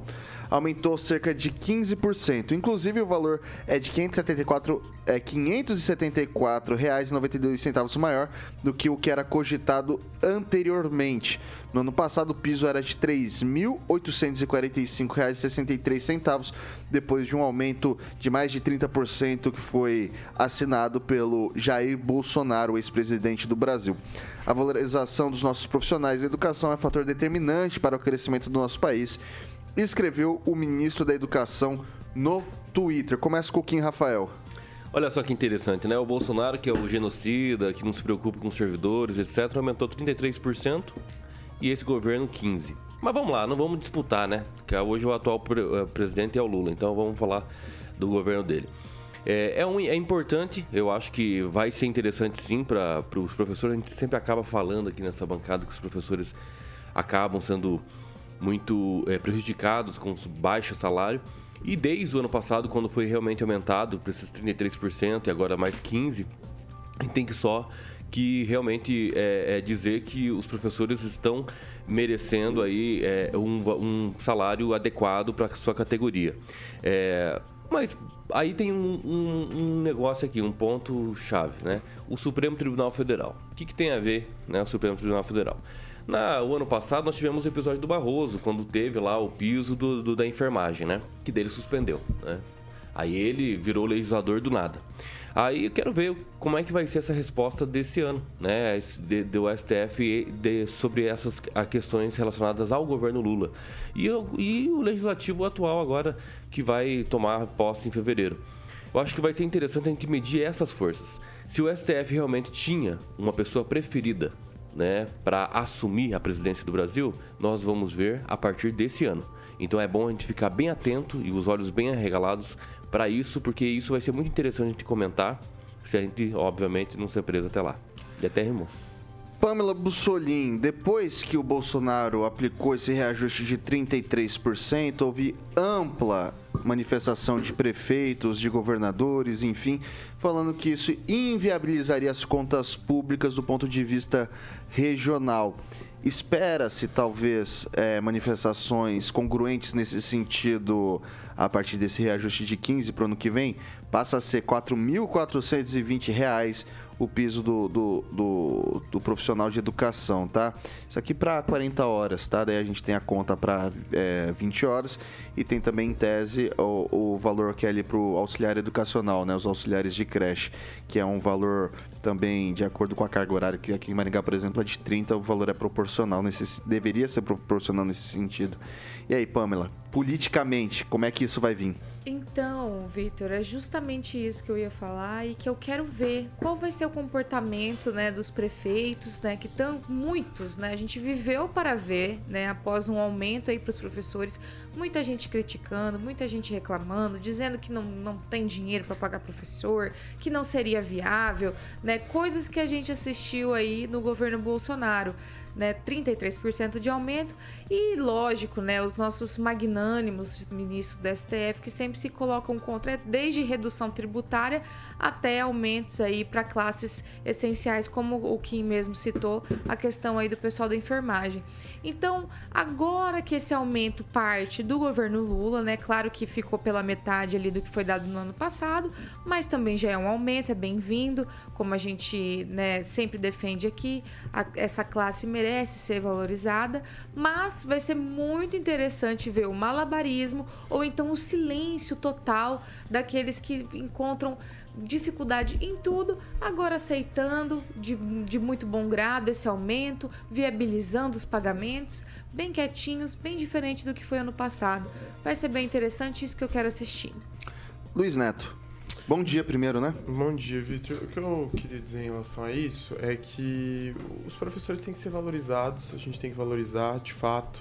aumentou cerca de 15%. Inclusive, o valor é de 574, é, 574 reais centavos maior do que o que era cogitado anteriormente. No ano passado, o piso era de R$ 3.845,63, depois de um aumento de mais de 30% que foi assinado pelo Jair Bolsonaro, ex-presidente do Brasil. A valorização dos nossos profissionais da educação é fator determinante para o crescimento do nosso país escreveu o ministro da Educação no Twitter. Começa com o Kim Rafael. Olha só que interessante, né? O Bolsonaro, que é o genocida, que não se preocupa com os servidores, etc., aumentou 33% e esse governo 15%. Mas vamos lá, não vamos disputar, né? Porque hoje o atual eh, presidente é o Lula, então vamos falar do governo dele. É, é, um, é importante, eu acho que vai ser interessante sim para os professores. A gente sempre acaba falando aqui nessa bancada que os professores acabam sendo muito é, prejudicados com baixo salário. E desde o ano passado, quando foi realmente aumentado para esses 33% e agora mais 15%, a gente tem que só que realmente é, é dizer que os professores estão merecendo aí é, um, um, salário adequado para sua categoria. É, mas aí tem um, um, um, negócio aqui, um ponto chave, né? O Supremo Tribunal Federal. O que, que tem a ver, né, o Supremo Tribunal Federal? Na, o ano passado nós tivemos o episódio do Barroso, quando teve lá o piso do, do da enfermagem, né? Que dele suspendeu, né? Aí ele virou legislador do nada. Aí eu quero ver como é que vai ser essa resposta desse ano, né, de, do STF de, sobre essas questões relacionadas ao governo Lula. E, e o legislativo atual agora, que vai tomar posse em fevereiro. Eu acho que vai ser interessante a gente medir essas forças. Se o STF realmente tinha uma pessoa preferida né, para assumir a presidência do Brasil, nós vamos ver a partir desse ano. Então é bom a gente ficar bem atento e os olhos bem arregalados para isso, porque isso vai ser muito interessante a gente comentar, se a gente, obviamente, não ser preso até lá. E até rimou. Pamela Bussolin, depois que o Bolsonaro aplicou esse reajuste de 33%, houve ampla manifestação de prefeitos, de governadores, enfim, falando que isso inviabilizaria as contas públicas do ponto de vista regional. Espera-se, talvez, é, manifestações congruentes nesse sentido a partir desse reajuste de 15 para o ano que vem? Passa a ser R$ 4.420 o piso do, do, do, do, profissional de educação, tá? Isso aqui para 40 horas, tá? Daí a gente tem a conta para é, 20 horas e tem também em tese o, o valor que é ali para o auxiliar educacional, né? Os auxiliares de creche, que é um valor também de acordo com a carga horária, que aqui em Maringá, por exemplo, é de 30, o valor é proporcional, nesse, deveria ser proporcional nesse sentido. E aí, Pamela, politicamente, como é que isso vai vir? Então, Vitor, é justamente isso que eu ia falar e que eu quero ver qual vai ser o comportamento, né, dos prefeitos, né, que tão muitos, né, a gente viveu para ver, né, após um aumento aí para os professores, muita gente criticando, muita gente reclamando, dizendo que não, não tem dinheiro para pagar professor, que não seria viável, né, coisas que a gente assistiu aí no governo Bolsonaro né, 33% de aumento e lógico, né, os nossos magnânimos ministros do STF que sempre se colocam contra desde redução tributária até aumentos aí para classes essenciais, como o Kim mesmo citou, a questão aí do pessoal da enfermagem. Então, agora que esse aumento parte do governo Lula, né? Claro que ficou pela metade ali do que foi dado no ano passado, mas também já é um aumento, é bem-vindo, como a gente né, sempre defende aqui, a, essa classe merece ser valorizada, mas vai ser muito interessante ver o malabarismo ou então o silêncio total daqueles que encontram dificuldade em tudo, agora aceitando de, de muito bom grado esse aumento, viabilizando os pagamentos, bem quietinhos, bem diferente do que foi ano passado. Vai ser bem interessante isso que eu quero assistir. Luiz Neto. Bom dia primeiro, né? Bom dia, Vitor. O que eu queria dizer em relação a isso é que os professores têm que ser valorizados, a gente tem que valorizar de fato,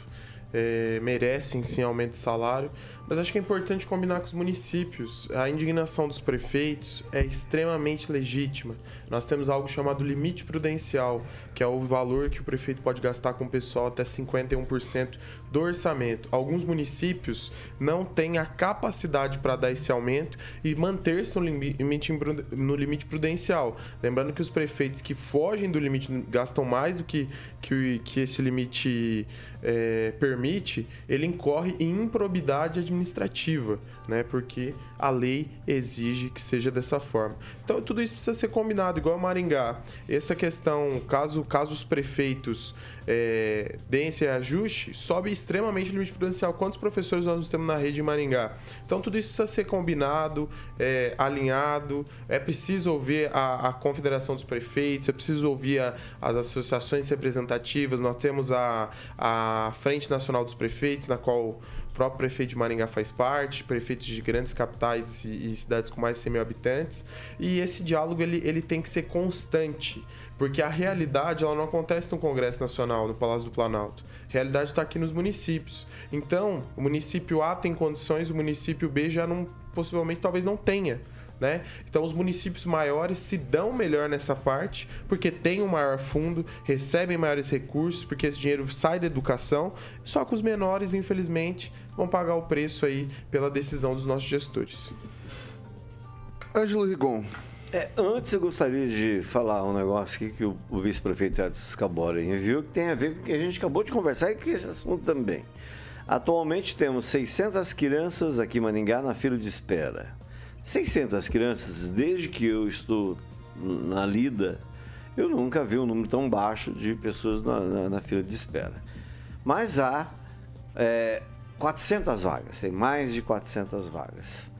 é, merecem sim aumento de salário, mas acho que é importante combinar com os municípios. A indignação dos prefeitos é extremamente legítima. Nós temos algo chamado limite prudencial, que é o valor que o prefeito pode gastar com o pessoal até 51% do orçamento. Alguns municípios não têm a capacidade para dar esse aumento e manter-se no limite, no limite prudencial. Lembrando que os prefeitos que fogem do limite gastam mais do que, que, que esse limite é, permite, ele incorre em improbidade administrativa né? Porque a lei exige que seja dessa forma. Então tudo isso precisa ser combinado, igual a Maringá. Essa questão, caso, caso os prefeitos é, deem esse ajuste, sobe extremamente o limite prudencial. Quantos professores nós temos na rede de Maringá? Então tudo isso precisa ser combinado, é, alinhado. É preciso ouvir a, a, Confederação dos Prefeitos, é preciso ouvir a, as associações representativas. Nós temos a, a Frente Nacional dos Prefeitos, na qual próprio prefeito de Maringá faz parte, prefeitos de grandes capitais e, e cidades com mais de 100 mil habitantes, e esse diálogo ele, ele tem que ser constante, porque a realidade ela não acontece no Congresso Nacional, no Palácio do Planalto. A realidade está aqui nos municípios. Então, o município A tem condições, o município B já não, possivelmente, talvez não tenha. Né? Então os municípios maiores se dão melhor nessa parte, porque tem um maior fundo, recebem maiores recursos, porque esse dinheiro sai da educação, só que os menores, infelizmente, vão pagar o preço aí pela decisão dos nossos gestores. Ângelo Rigon. É, antes eu gostaria de falar um negócio aqui que o, o vice-prefeito Edson Scabora enviou, que tem a ver com o que a gente acabou de conversar e com esse assunto também. Atualmente temos 600 crianças aqui em Maningá na fila de espera. 600 crianças, desde que eu estou na lida, eu nunca vi um número tão baixo de pessoas na, na, na fila de espera. Mas há é, 400 vagas, tem mais de 400 vagas.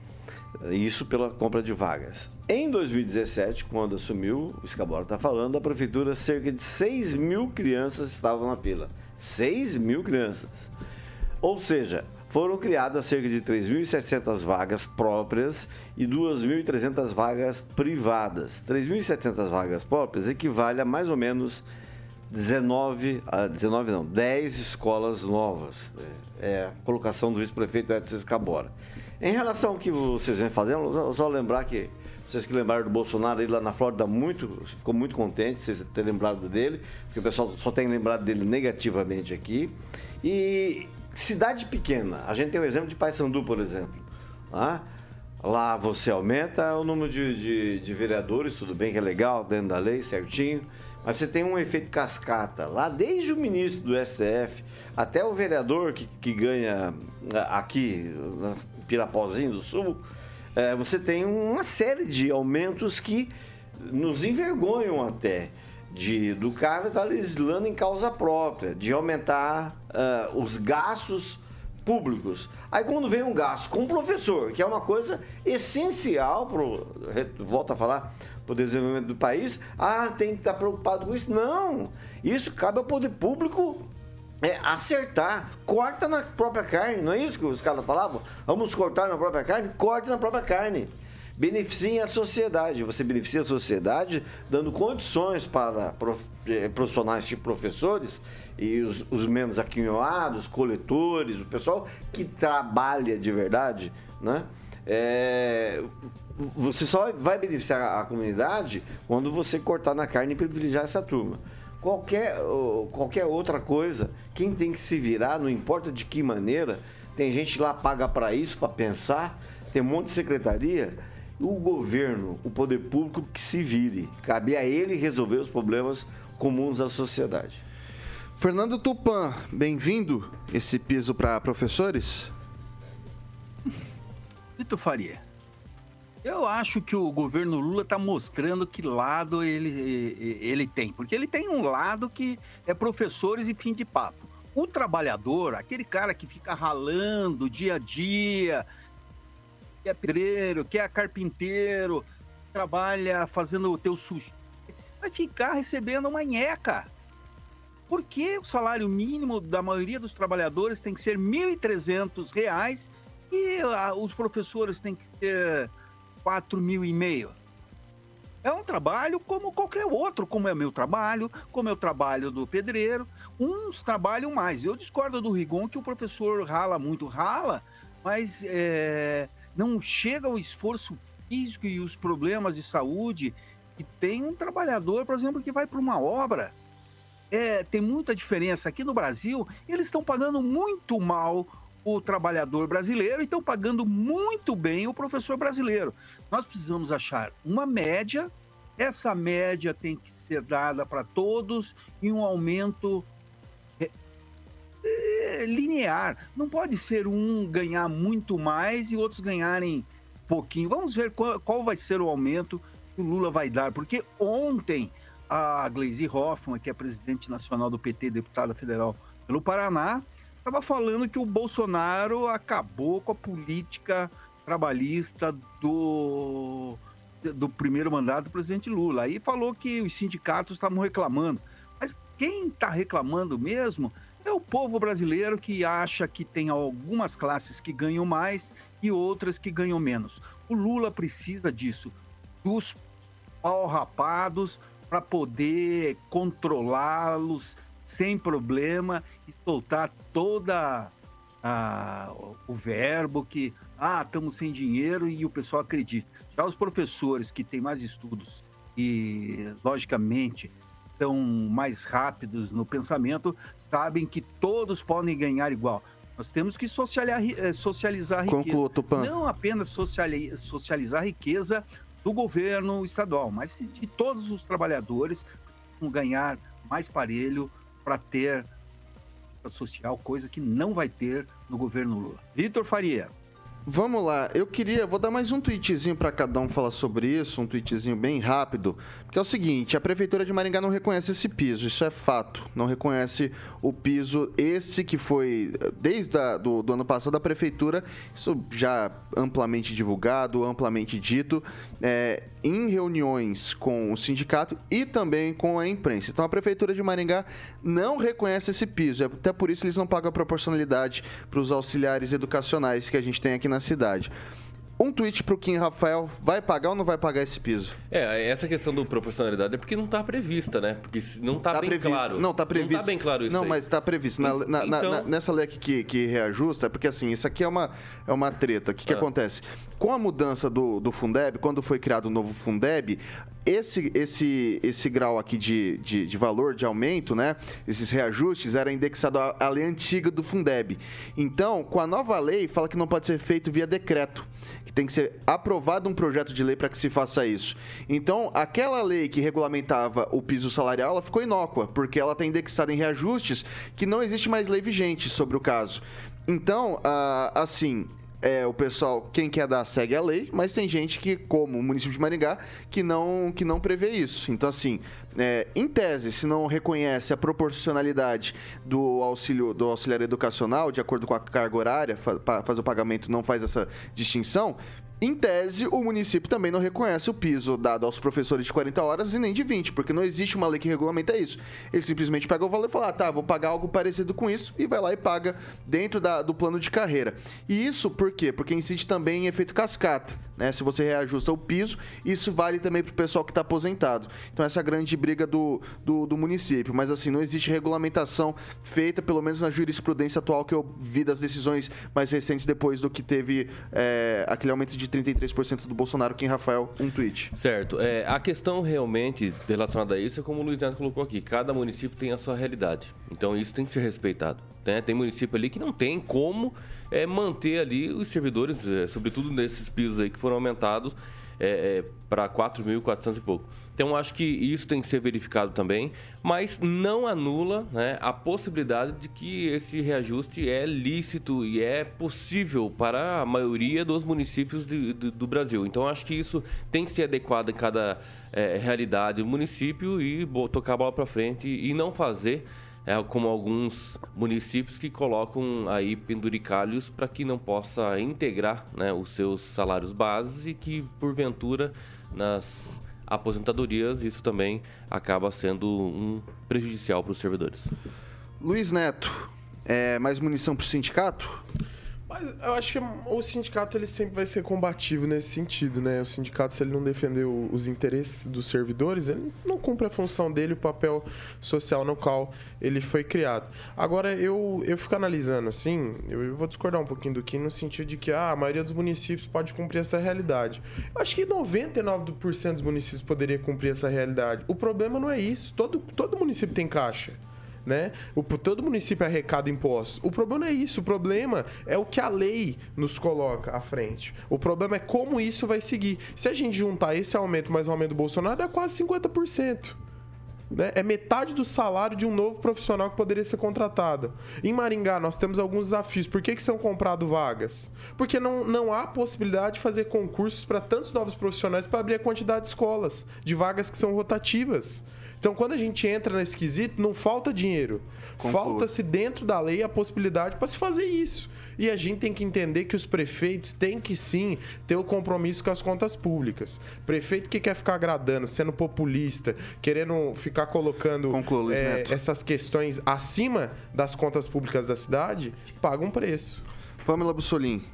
Isso pela compra de vagas. Em 2017, quando assumiu, o Escabora está falando, a prefeitura, cerca de 6 mil crianças estavam na fila. 6 mil crianças. Ou seja, foram criadas cerca de 3.700 vagas próprias e 2.300 vagas privadas. 3.700 vagas próprias equivale a mais ou menos 19, a 19 não, 10 escolas novas. É a colocação do vice-prefeito Edson Escabora. Em relação ao que vocês vêm fazendo, só lembrar que vocês que lembraram do Bolsonaro aí lá na Flórida, muito, ficou muito contente vocês terem lembrado dele, porque o pessoal só tem lembrado dele negativamente aqui. E cidade pequena, a gente tem o exemplo de Paysandu, por exemplo. Lá, lá você aumenta o número de, de, de, vereadores, tudo bem que é legal, dentro da lei, certinho, mas você tem um efeito cascata. Lá, desde o ministro do STF até o vereador que, que ganha aqui, na Pirapozinho do Sul, é, você tem uma série de aumentos que nos envergonham até de, do cara estar tá legislando em causa própria, de aumentar uh, os gastos públicos. Aí quando vem um gasto com o professor, que é uma coisa essencial para volto a falar, para o desenvolvimento do país, ah, tem que estar preocupado com isso. Não! Isso cabe ao poder público é, acertar. Corta na própria carne, não é isso que os caras falavam? Vamos cortar na própria carne? Corta na própria carne beneficiem a sociedade. Você beneficia a sociedade dando condições para eh, profissionais tipo professores e os, os menos aquinhoados, coletores, o pessoal que trabalha de verdade, né? É, você só vai beneficiar a comunidade quando você cortar na carne e privilegiar essa turma. Qualquer, qualquer outra coisa, quem tem que se virar, não importa de que maneira, tem gente lá paga para isso, para pensar, tem um monte de secretaria o governo, o poder público que se vire. Cabe a ele resolver os problemas comuns da sociedade. Fernando Tupan, bem-vindo. Esse piso para professores? Vitor Faria, eu acho que o governo Lula está mostrando que lado ele, ele tem. Porque ele tem um lado que é professores e fim de papo. O trabalhador, aquele cara que fica ralando dia a dia, que é pedreiro, que é carpinteiro, trabalha fazendo o teu sushi, vai ficar recebendo uma nheca. Por que o salário mínimo da maioria dos trabalhadores tem que ser R$ 1.300 e os professores têm que ter R$ mil e meio? É um trabalho como qualquer outro, como é meu trabalho, como é o trabalho do pedreiro. Uns trabalham mais. Eu discordo do Rigon que o professor rala muito, rala, mas é, não chega ao esforço físico e os problemas de saúde que tem um trabalhador, por exemplo, que vai para uma obra. É, tem muita diferença. Aqui no Brasil, eles estão pagando muito mal o trabalhador brasileiro e estão pagando muito bem o professor brasileiro. Nós precisamos achar uma média, essa média tem que ser dada para todos e um aumento é, linear. Não pode ser um ganhar muito mais e outros ganharem pouquinho. Vamos ver qual, qual vai ser o aumento que o Lula vai dar, porque ontem a Gleisi Hoffmann, que é presidente nacional do PT, deputada federal pelo Paraná, estava falando que o Bolsonaro acabou com a política trabalhista do, do primeiro mandato do presidente Lula. Aí falou que os sindicatos estavam reclamando. Mas quem está reclamando mesmo É o povo brasileiro que acha que tem algumas classes que ganham mais e outras que ganham menos. O Lula precisa disso, dos pau rapados, para poder controlá-los sem problema e soltar toda a, o verbo que ah, estamos sem dinheiro e o pessoal acredita. Já os professores que têm mais estudos e, logicamente, estão mais rápidos no pensamento, sabem que todos podem ganhar igual. Nós temos que socializar, eh, socializar a riqueza. Conclua, Tupã. Não apenas socializar a riqueza do governo estadual, mas de todos os trabalhadores ganhar mais parelho para ter social, coisa que não vai ter no governo Lula. Vitor Faria. Vamos lá, eu queria, vou dar mais um tweetzinho para cada um falar sobre isso, um tweetzinho bem rápido, porque é o seguinte, a prefeitura de Maringá não reconhece esse piso, isso é fato, não reconhece o piso esse que foi desde a, do, do ano passado a prefeitura, isso já amplamente divulgado, amplamente dito, é, em reuniões com o sindicato e também com a imprensa. Então a prefeitura de Maringá não reconhece esse piso, é até por isso eles não pagam a proporcionalidade para os auxiliares educacionais que a gente tem aqui na cidade. Um tweet para o Kim Rafael, vai pagar ou não vai pagar esse piso? É, essa questão do proporcionalidade é porque não está prevista, né? Porque não está tá bem previsto. claro. Não, está previsto. Não bem claro isso Não, aí. mas está previsto. Na, na, então... na, nessa lei aqui que, que reajusta, porque assim, isso aqui é uma, é uma treta. O que, que ah. acontece? Com a mudança do, do Fundeb, quando foi criado o novo Fundeb, esse, esse, esse grau aqui de, de, de, valor, de aumento, né? Esses reajustes era indexado à, à lei antiga do Fundeb. Então, com a nova lei, fala que não pode ser feito via decreto, que tem que ser aprovado um projeto de lei para que se faça isso. Então, aquela lei que regulamentava o piso salarial, ela ficou inócua, porque ela está indexada em reajustes que não existe mais lei vigente sobre o caso. Então, ah, assim, é, o pessoal, quem quer dar, segue a lei, mas tem gente que, como o município de Maringá, que não, que não prevê isso. Então, assim, é, em tese, se não reconhece a proporcionalidade do auxílio do auxiliar educacional, de acordo com a carga horária, faz o pagamento, não faz essa distinção, em tese, o município também não reconhece o piso dado aos professores de 40 horas e nem de 20, porque não existe uma lei que regulamenta isso. Ele simplesmente pega o valor e fala: ah, tá, vou pagar algo parecido com isso, e vai lá e paga dentro da, do plano de carreira. E isso por quê? Porque incide também em efeito cascata. Né? Se você reajusta o piso, isso vale também para o pessoal que está aposentado. Então, essa é a grande briga do, do, do, município. Mas, assim, não existe regulamentação feita, pelo menos na jurisprudência atual que eu vi das decisões mais recentes, depois do que teve é, aquele aumento de 33% do Bolsonaro, quem Rafael, um tweet. Certo. É, a questão realmente relacionada a isso é como o Luiz Neto colocou aqui: cada município tem a sua realidade. Então, isso tem que ser respeitado. Né? Tem município ali que não tem como é, manter ali os servidores, é, sobretudo nesses pisos aí que foram aumentados é, é, para 4.400 e pouco. Então, acho que isso tem que ser verificado também, mas não anula né, a possibilidade de que esse reajuste é lícito e é possível para a maioria dos municípios de, de, do Brasil. Então, acho que isso tem que ser adequado em cada é, realidade do município e tocar a bola para frente e não fazer é, como alguns municípios que colocam aí penduricalhos para que não possa integrar né, os seus salários bases e que, porventura, nas aposentadorias, isso também acaba sendo um prejudicial para os servidores. Luiz Neto, é, mais munição para o sindicato? Mas eu acho que o sindicato ele sempre vai ser combativo nesse sentido, né? O sindicato, se ele não defender os interesses dos servidores, ele não cumpre a função dele, o papel social no qual ele foi criado. Agora, eu, eu fico analisando assim, eu vou discordar um pouquinho do que no sentido de que ah, a maioria dos municípios pode cumprir essa realidade. Eu acho que 99% dos municípios poderia cumprir essa realidade. O problema não é isso. Todo, todo município tem caixa né? O, todo município arrecada impostos. O problema é isso, o problema é o que a lei nos coloca à frente. O problema é como isso vai seguir. Se a gente juntar esse aumento mais o aumento do Bolsonaro, é quase 50%. Né? É metade do salário de um novo profissional que poderia ser contratado. Em Maringá, nós temos alguns desafios. Por que, que são compradas vagas? Porque não, não há possibilidade de fazer concursos para tantos novos profissionais para abrir a quantidade de escolas, de vagas que são rotativas. Então, quando a gente entra nesse quesito, não falta dinheiro. Falta-se dentro da lei a possibilidade para se fazer isso. E a gente tem que entender que os prefeitos têm que sim ter o compromisso com as contas públicas. Prefeito que quer ficar agradando, sendo populista, querendo ficar colocando Conclua, Luiz é, essas questões acima das contas públicas da cidade, paga um preço. Pamela Bussolim.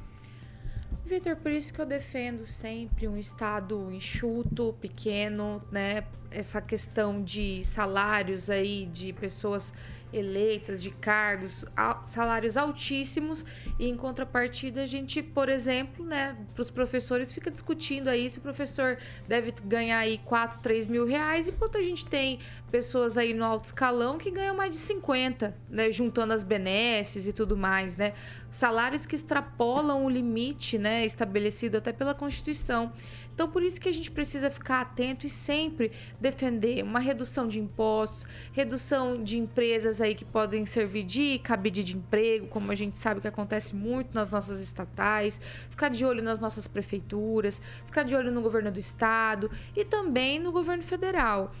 Vitor, por isso que eu defendo sempre um Estado enxuto, pequeno, né? Essa questão de salários aí de pessoas eleitas, de cargos, al- salários altíssimos, e em contrapartida a gente, por exemplo, né, para os professores, fica discutindo aí se o professor deve ganhar aí 4, 3 mil reais, enquanto a gente tem pessoas aí no alto escalão que ganham mais de 50, né, juntando as benesses e tudo mais, né? Salários que extrapolam o limite, né, estabelecido até pela Constituição. Então, por isso que a gente precisa ficar atento e sempre defender uma redução de impostos, redução de empresas aí que podem servir de cabide de emprego, como a gente sabe que acontece muito nas nossas estatais, ficar de olho nas nossas prefeituras, ficar de olho no governo do estado e também no governo federal.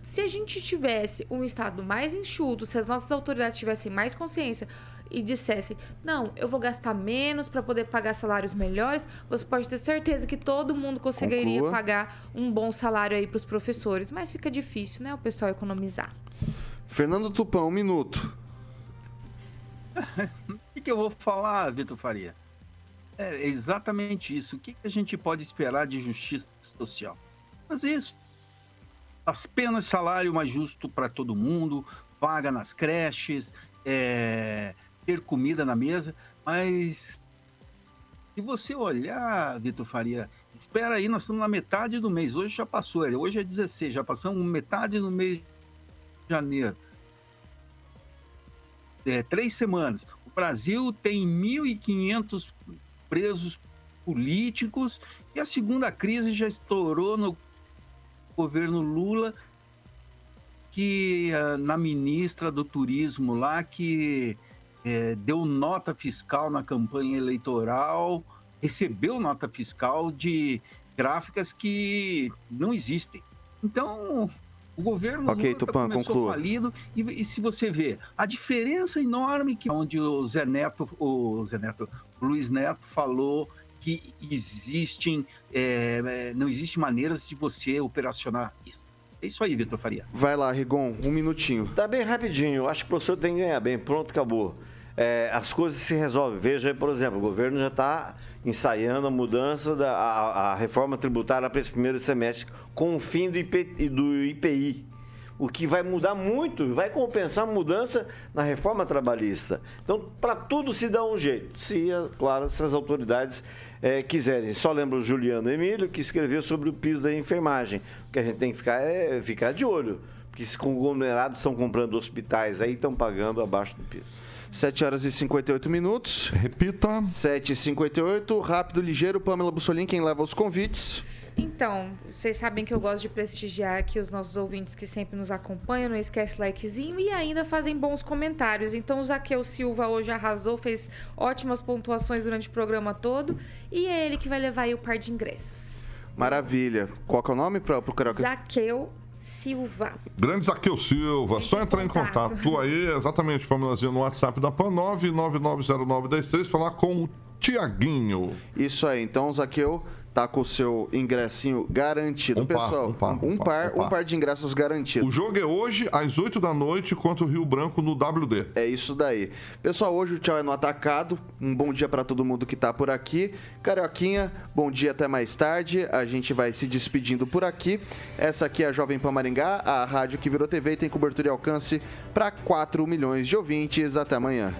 Se a gente tivesse um estado mais enxuto, se as nossas autoridades tivessem mais consciência e dissessem: "Não, eu vou gastar menos para poder pagar salários melhores", você pode ter certeza que todo mundo conseguiria Conclua. pagar um bom salário aí para os professores, mas fica difícil, né, o pessoal economizar. Fernando Tupan, um minuto. <laughs> O que, que eu vou falar, Vitor Faria? É exatamente isso. O que, que a gente pode esperar de justiça social? Mas isso. Apenas salário mais justo para todo mundo, vaga nas creches, é, ter comida na mesa, mas se você olhar, Vitor Faria, espera aí, nós estamos na metade do mês, hoje já passou, hoje é 16, já passamos metade do mês de janeiro é, três semanas. O Brasil tem 1.500 presos políticos e a segunda crise já estourou no governo Lula, que ah, na ministra do turismo lá, que eh, deu nota fiscal na campanha eleitoral, recebeu nota fiscal de gráficas que não existem. Então, o governo Ok, Lula Tupã, começou conclua. falido e, e se você vê a diferença enorme que onde o Zé Neto, o Zé Neto, o Luiz Neto falou que existem, é, é, não existe maneiras de você operacionar isso. É isso aí, Vitor Faria. Vai lá, Rigon, um minutinho. Tá bem rapidinho. Acho que o professor tem que ganhar bem. Pronto, acabou. É, as coisas se resolvem. Veja por exemplo, o governo já está ensaiando a mudança da a, a reforma tributária para esse primeiro semestre com o fim do, IP, do IPI. O que vai mudar muito, vai compensar a mudança na reforma trabalhista. Então, para tudo se dá um jeito. Se, claro, se as autoridades é, quiserem. Só lembro o Juliano Emílio que escreveu sobre o piso da enfermagem. O que a gente tem que ficar é ficar de olho. Porque esses conglomerados estão comprando hospitais aí estão pagando abaixo do piso. 7 horas e 58 minutos. Repita. 7 e 58 rápido, ligeiro. Pamela Bussolin, quem leva os convites. Então, vocês sabem que eu gosto de prestigiar aqui os nossos ouvintes que sempre nos acompanham, não esquece o likezinho e ainda fazem bons comentários. Então, o Zaqueu Silva hoje arrasou, fez ótimas pontuações durante o programa todo e é ele que vai levar aí o par de ingressos. Maravilha. Qual que é o nome para o? Zaqueu Silva. Grande Zaqueu Silva, só entrar em contato. contato. Tu aí, exatamente, Pamelazinha, no WhatsApp da PAN 999091013, falar com o Tiaguinho. Isso aí. Então, o Zaqueu tá com o seu ingressinho garantido. Um par, Pessoal, um par, um um par, par, um um par. par de ingressos garantidos. O jogo é hoje, às 8 da noite, contra o Rio Branco no WD. É isso daí. Pessoal, hoje o tchau é no atacado. Um bom dia para todo mundo que tá por aqui. Carioquinha, bom dia até mais tarde. A gente vai se despedindo por aqui. Essa aqui é a Jovem Pan Maringá, a rádio que virou TV e tem cobertura e alcance para 4 milhões de ouvintes. Até amanhã.